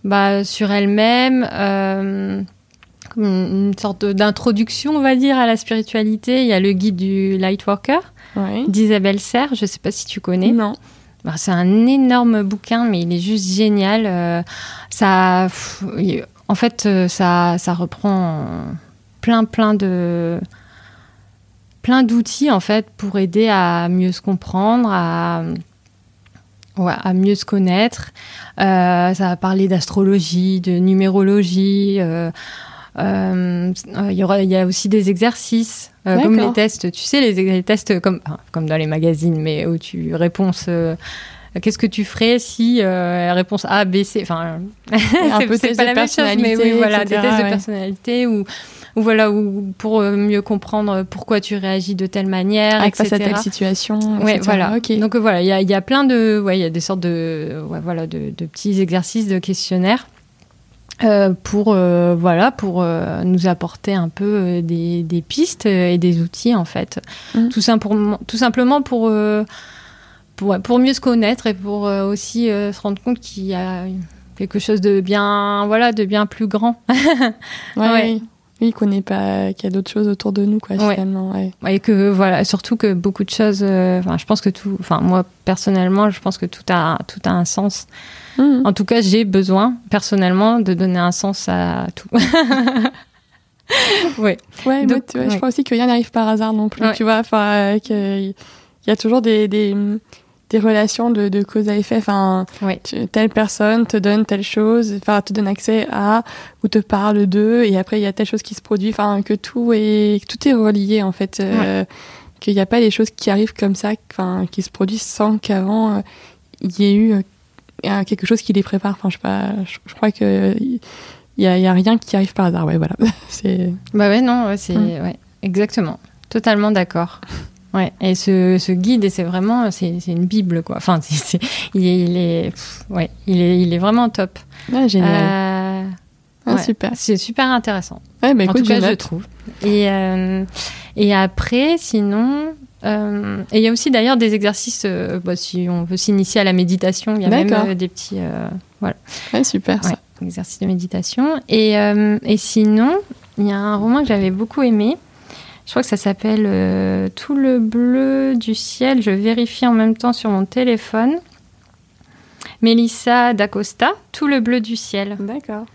bah, sur elles-mêmes, une sorte d'introduction, on va dire, à la spiritualité. Il y a le guide du Lightworker d'Isabelle Serre. Je sais pas si tu connais. Non. Bah, c'est un énorme bouquin, mais il est juste génial. ça, en fait, euh, ça, ça reprend plein, plein de plein d'outils en fait pour aider à mieux se comprendre, à, à mieux se connaître. Euh, ça va parler d'astrologie, de numérologie. Euh, il y, aura, il y a aussi des exercices comme les tests. Tu sais, les, les tests comme, comme dans les magazines, mais où tu réponds Qu'est-ce que tu ferais si euh, réponse A, B, C, enfin, c'est pas la même chose, mais oui, voilà, des tests de personnalité ou ou voilà, ou pour euh, mieux comprendre pourquoi tu réagis de telle manière, Avec face à telle situation. Ouais, voilà. Donc euh, voilà, il y a, y a, plein de, ouais, il y a des sortes de, ouais, voilà, de, de, petits exercices de questionnaires. Euh, pour voilà pour nous apporter un peu des, des, pistes et des outils en fait mmh. tout simplement tout simplement pour pour, mieux se connaître et pour euh, aussi euh, se rendre compte qu'il y a quelque chose de bien, voilà, de bien plus grand. ouais. Oui, qu'on connaît pas, qu'il y a d'autres choses autour de nous, quoi, finalement. Ouais. Et que, voilà, surtout que beaucoup de choses, euh, je pense que tout, enfin, moi, personnellement, je pense que tout a, tout a un sens. Mmh. En tout cas, j'ai besoin, personnellement, de donner un sens à tout. ouais. Ouais, Donc, je crois aussi que rien n'arrive par hasard non plus, tu vois, enfin, qu'il y a toujours des, des des relations de, de cause à effet. Enfin, telle personne te donne telle chose, enfin, te donne accès à ou te parle d'eux, et après il y a telle chose qui se produit. Enfin, que tout est tout est relié en fait. Euh, qu'il n'y a pas des choses qui arrivent comme ça, enfin, qui se produisent sans qu'avant euh, il y ait eu euh, quelque chose qui les prépare. Enfin, je sais pas. Je, crois que il y a, y a, rien qui arrive par hasard. Ouais, voilà. c'est. Bah ouais, non, c'est mm. ouais, exactement. Totalement d'accord. Ouais, et ce, ce guide, et c'est vraiment, c'est, une bible, quoi. Enfin, il, est, il, est, ouais, il, est, il est vraiment top. Ah, génial. Euh, ah, super. C'est super intéressant. Ouais, bah, écoute, en tout cas, je, trouve. Et, euh, et après, sinon, euh, et il y a aussi d'ailleurs des exercices, bah, si on veut s'initier à la méditation, il y a même des petits. voilà. Ouais, super ça. Exercices de méditation. Et, et sinon, il y a un roman que j'avais beaucoup aimé je crois que ça s'appelle euh, Tout le bleu du ciel. Je vérifie en même temps sur mon téléphone. Mélissa D'Acosta, Tout le bleu du ciel. D'accord.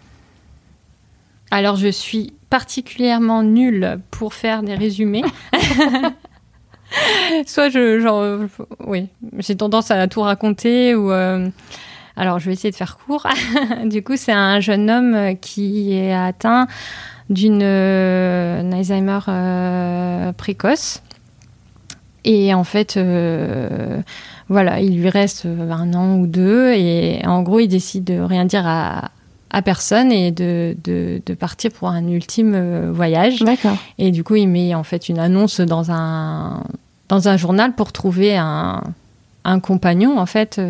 Alors, je suis particulièrement nulle pour faire des résumés. Soit je, genre, oui, j'ai tendance à tout raconter ou. Euh, alors, je vais essayer de faire court. du coup, c'est un jeune homme qui est atteint d'une euh, Alzheimer euh, précoce. Et en fait, euh, voilà, il lui reste un an ou deux. Et en gros, il décide de rien dire à, à personne et de, de, de, partir pour un ultime voyage. D'accord. Et du coup, il met en fait une annonce dans un, dans un journal pour trouver un, un compagnon, en fait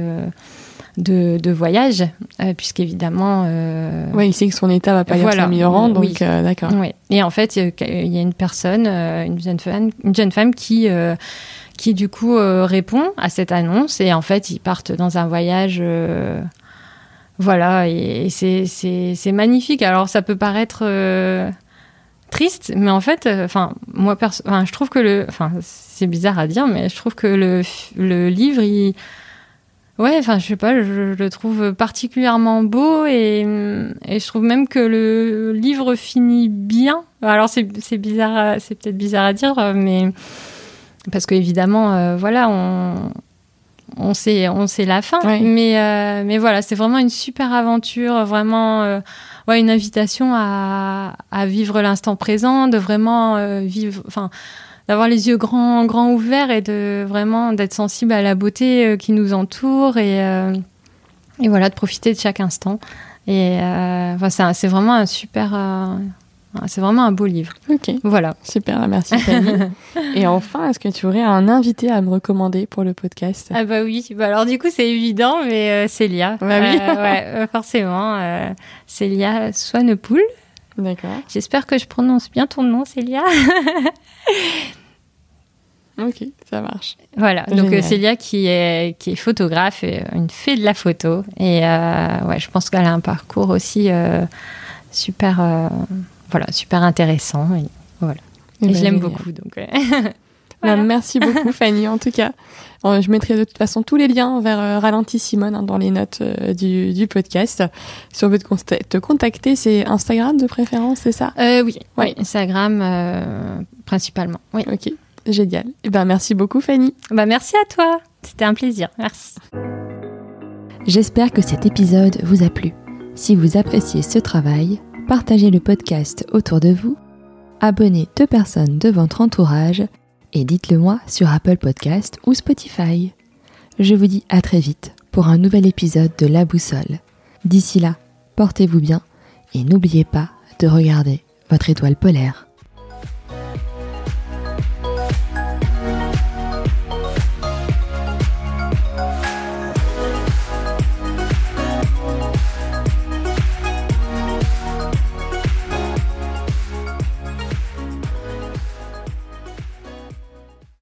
de, de voyage, euh, puisqu'évidemment. Euh, oui, il sait que son état va pas être s'améliorant, donc euh, d'accord. Et en fait, il y a une personne, une jeune femme, une jeune femme qui, qui du coup répond à cette annonce, et en fait, ils partent dans un voyage. voilà, et, c'est magnifique. Alors, ça peut paraître triste, mais en fait, enfin, moi, je trouve que le, enfin, c'est bizarre à dire, mais je trouve que le, le livre, il Ouais, enfin, je sais pas, je, le trouve particulièrement beau et, je trouve même que le livre finit bien. Alors, c'est bizarre, c'est peut-être bizarre à dire, mais parce qu'évidemment, euh, voilà, on, on sait, on sait la fin. Mais, euh, mais voilà, c'est vraiment une super aventure, vraiment. Euh, ouais, une invitation à, à vivre l'instant présent, de vraiment vivre, enfin, d'avoir les yeux grands, grands ouverts et de vraiment d'être sensible à la beauté qui nous entoure et, et voilà, de profiter de chaque instant. Et enfin, c'est vraiment un super, c'est vraiment un beau livre. Ok. Voilà. Super, merci Fanny. Et enfin, est-ce que tu aurais un invité à me recommander pour le podcast? Ah bah oui. Bah alors du coup, c'est évident, mais euh, Célia. Bah oui. Euh, ouais, euh, forcément. Célia Swanepoel. D'accord. J'espère que je prononce bien ton nom, Célia. ok, ça marche. Voilà. Donc Célia qui est qui est photographe, et une fée de la photo, et ouais, je pense qu'elle a un parcours aussi super voilà, super intéressant. Et, voilà. Et, je bah, l'aime beaucoup. Donc, bah, merci beaucoup, Fanny, en tout cas. Euh, je mettrai de toute façon tous les liens vers euh, Ralenti Simone hein, dans les notes euh, du, podcast. Si on veut te, contacter, c'est Instagram de préférence, c'est ça? Oui, oui, Instagram principalement. Oui. Ok, génial. Et eh ben, merci beaucoup, Fanny. Bah, merci à toi. C'était un plaisir. Merci. J'espère que cet épisode vous a plu. Si vous appréciez ce travail, partagez le podcast autour de vous, abonnez deux personnes de votre entourage et dites-le moi sur Apple Podcast ou Spotify. Je vous dis à très vite pour un nouvel épisode de La Boussole. D'ici là, portez-vous bien et n'oubliez pas de regarder votre étoile polaire.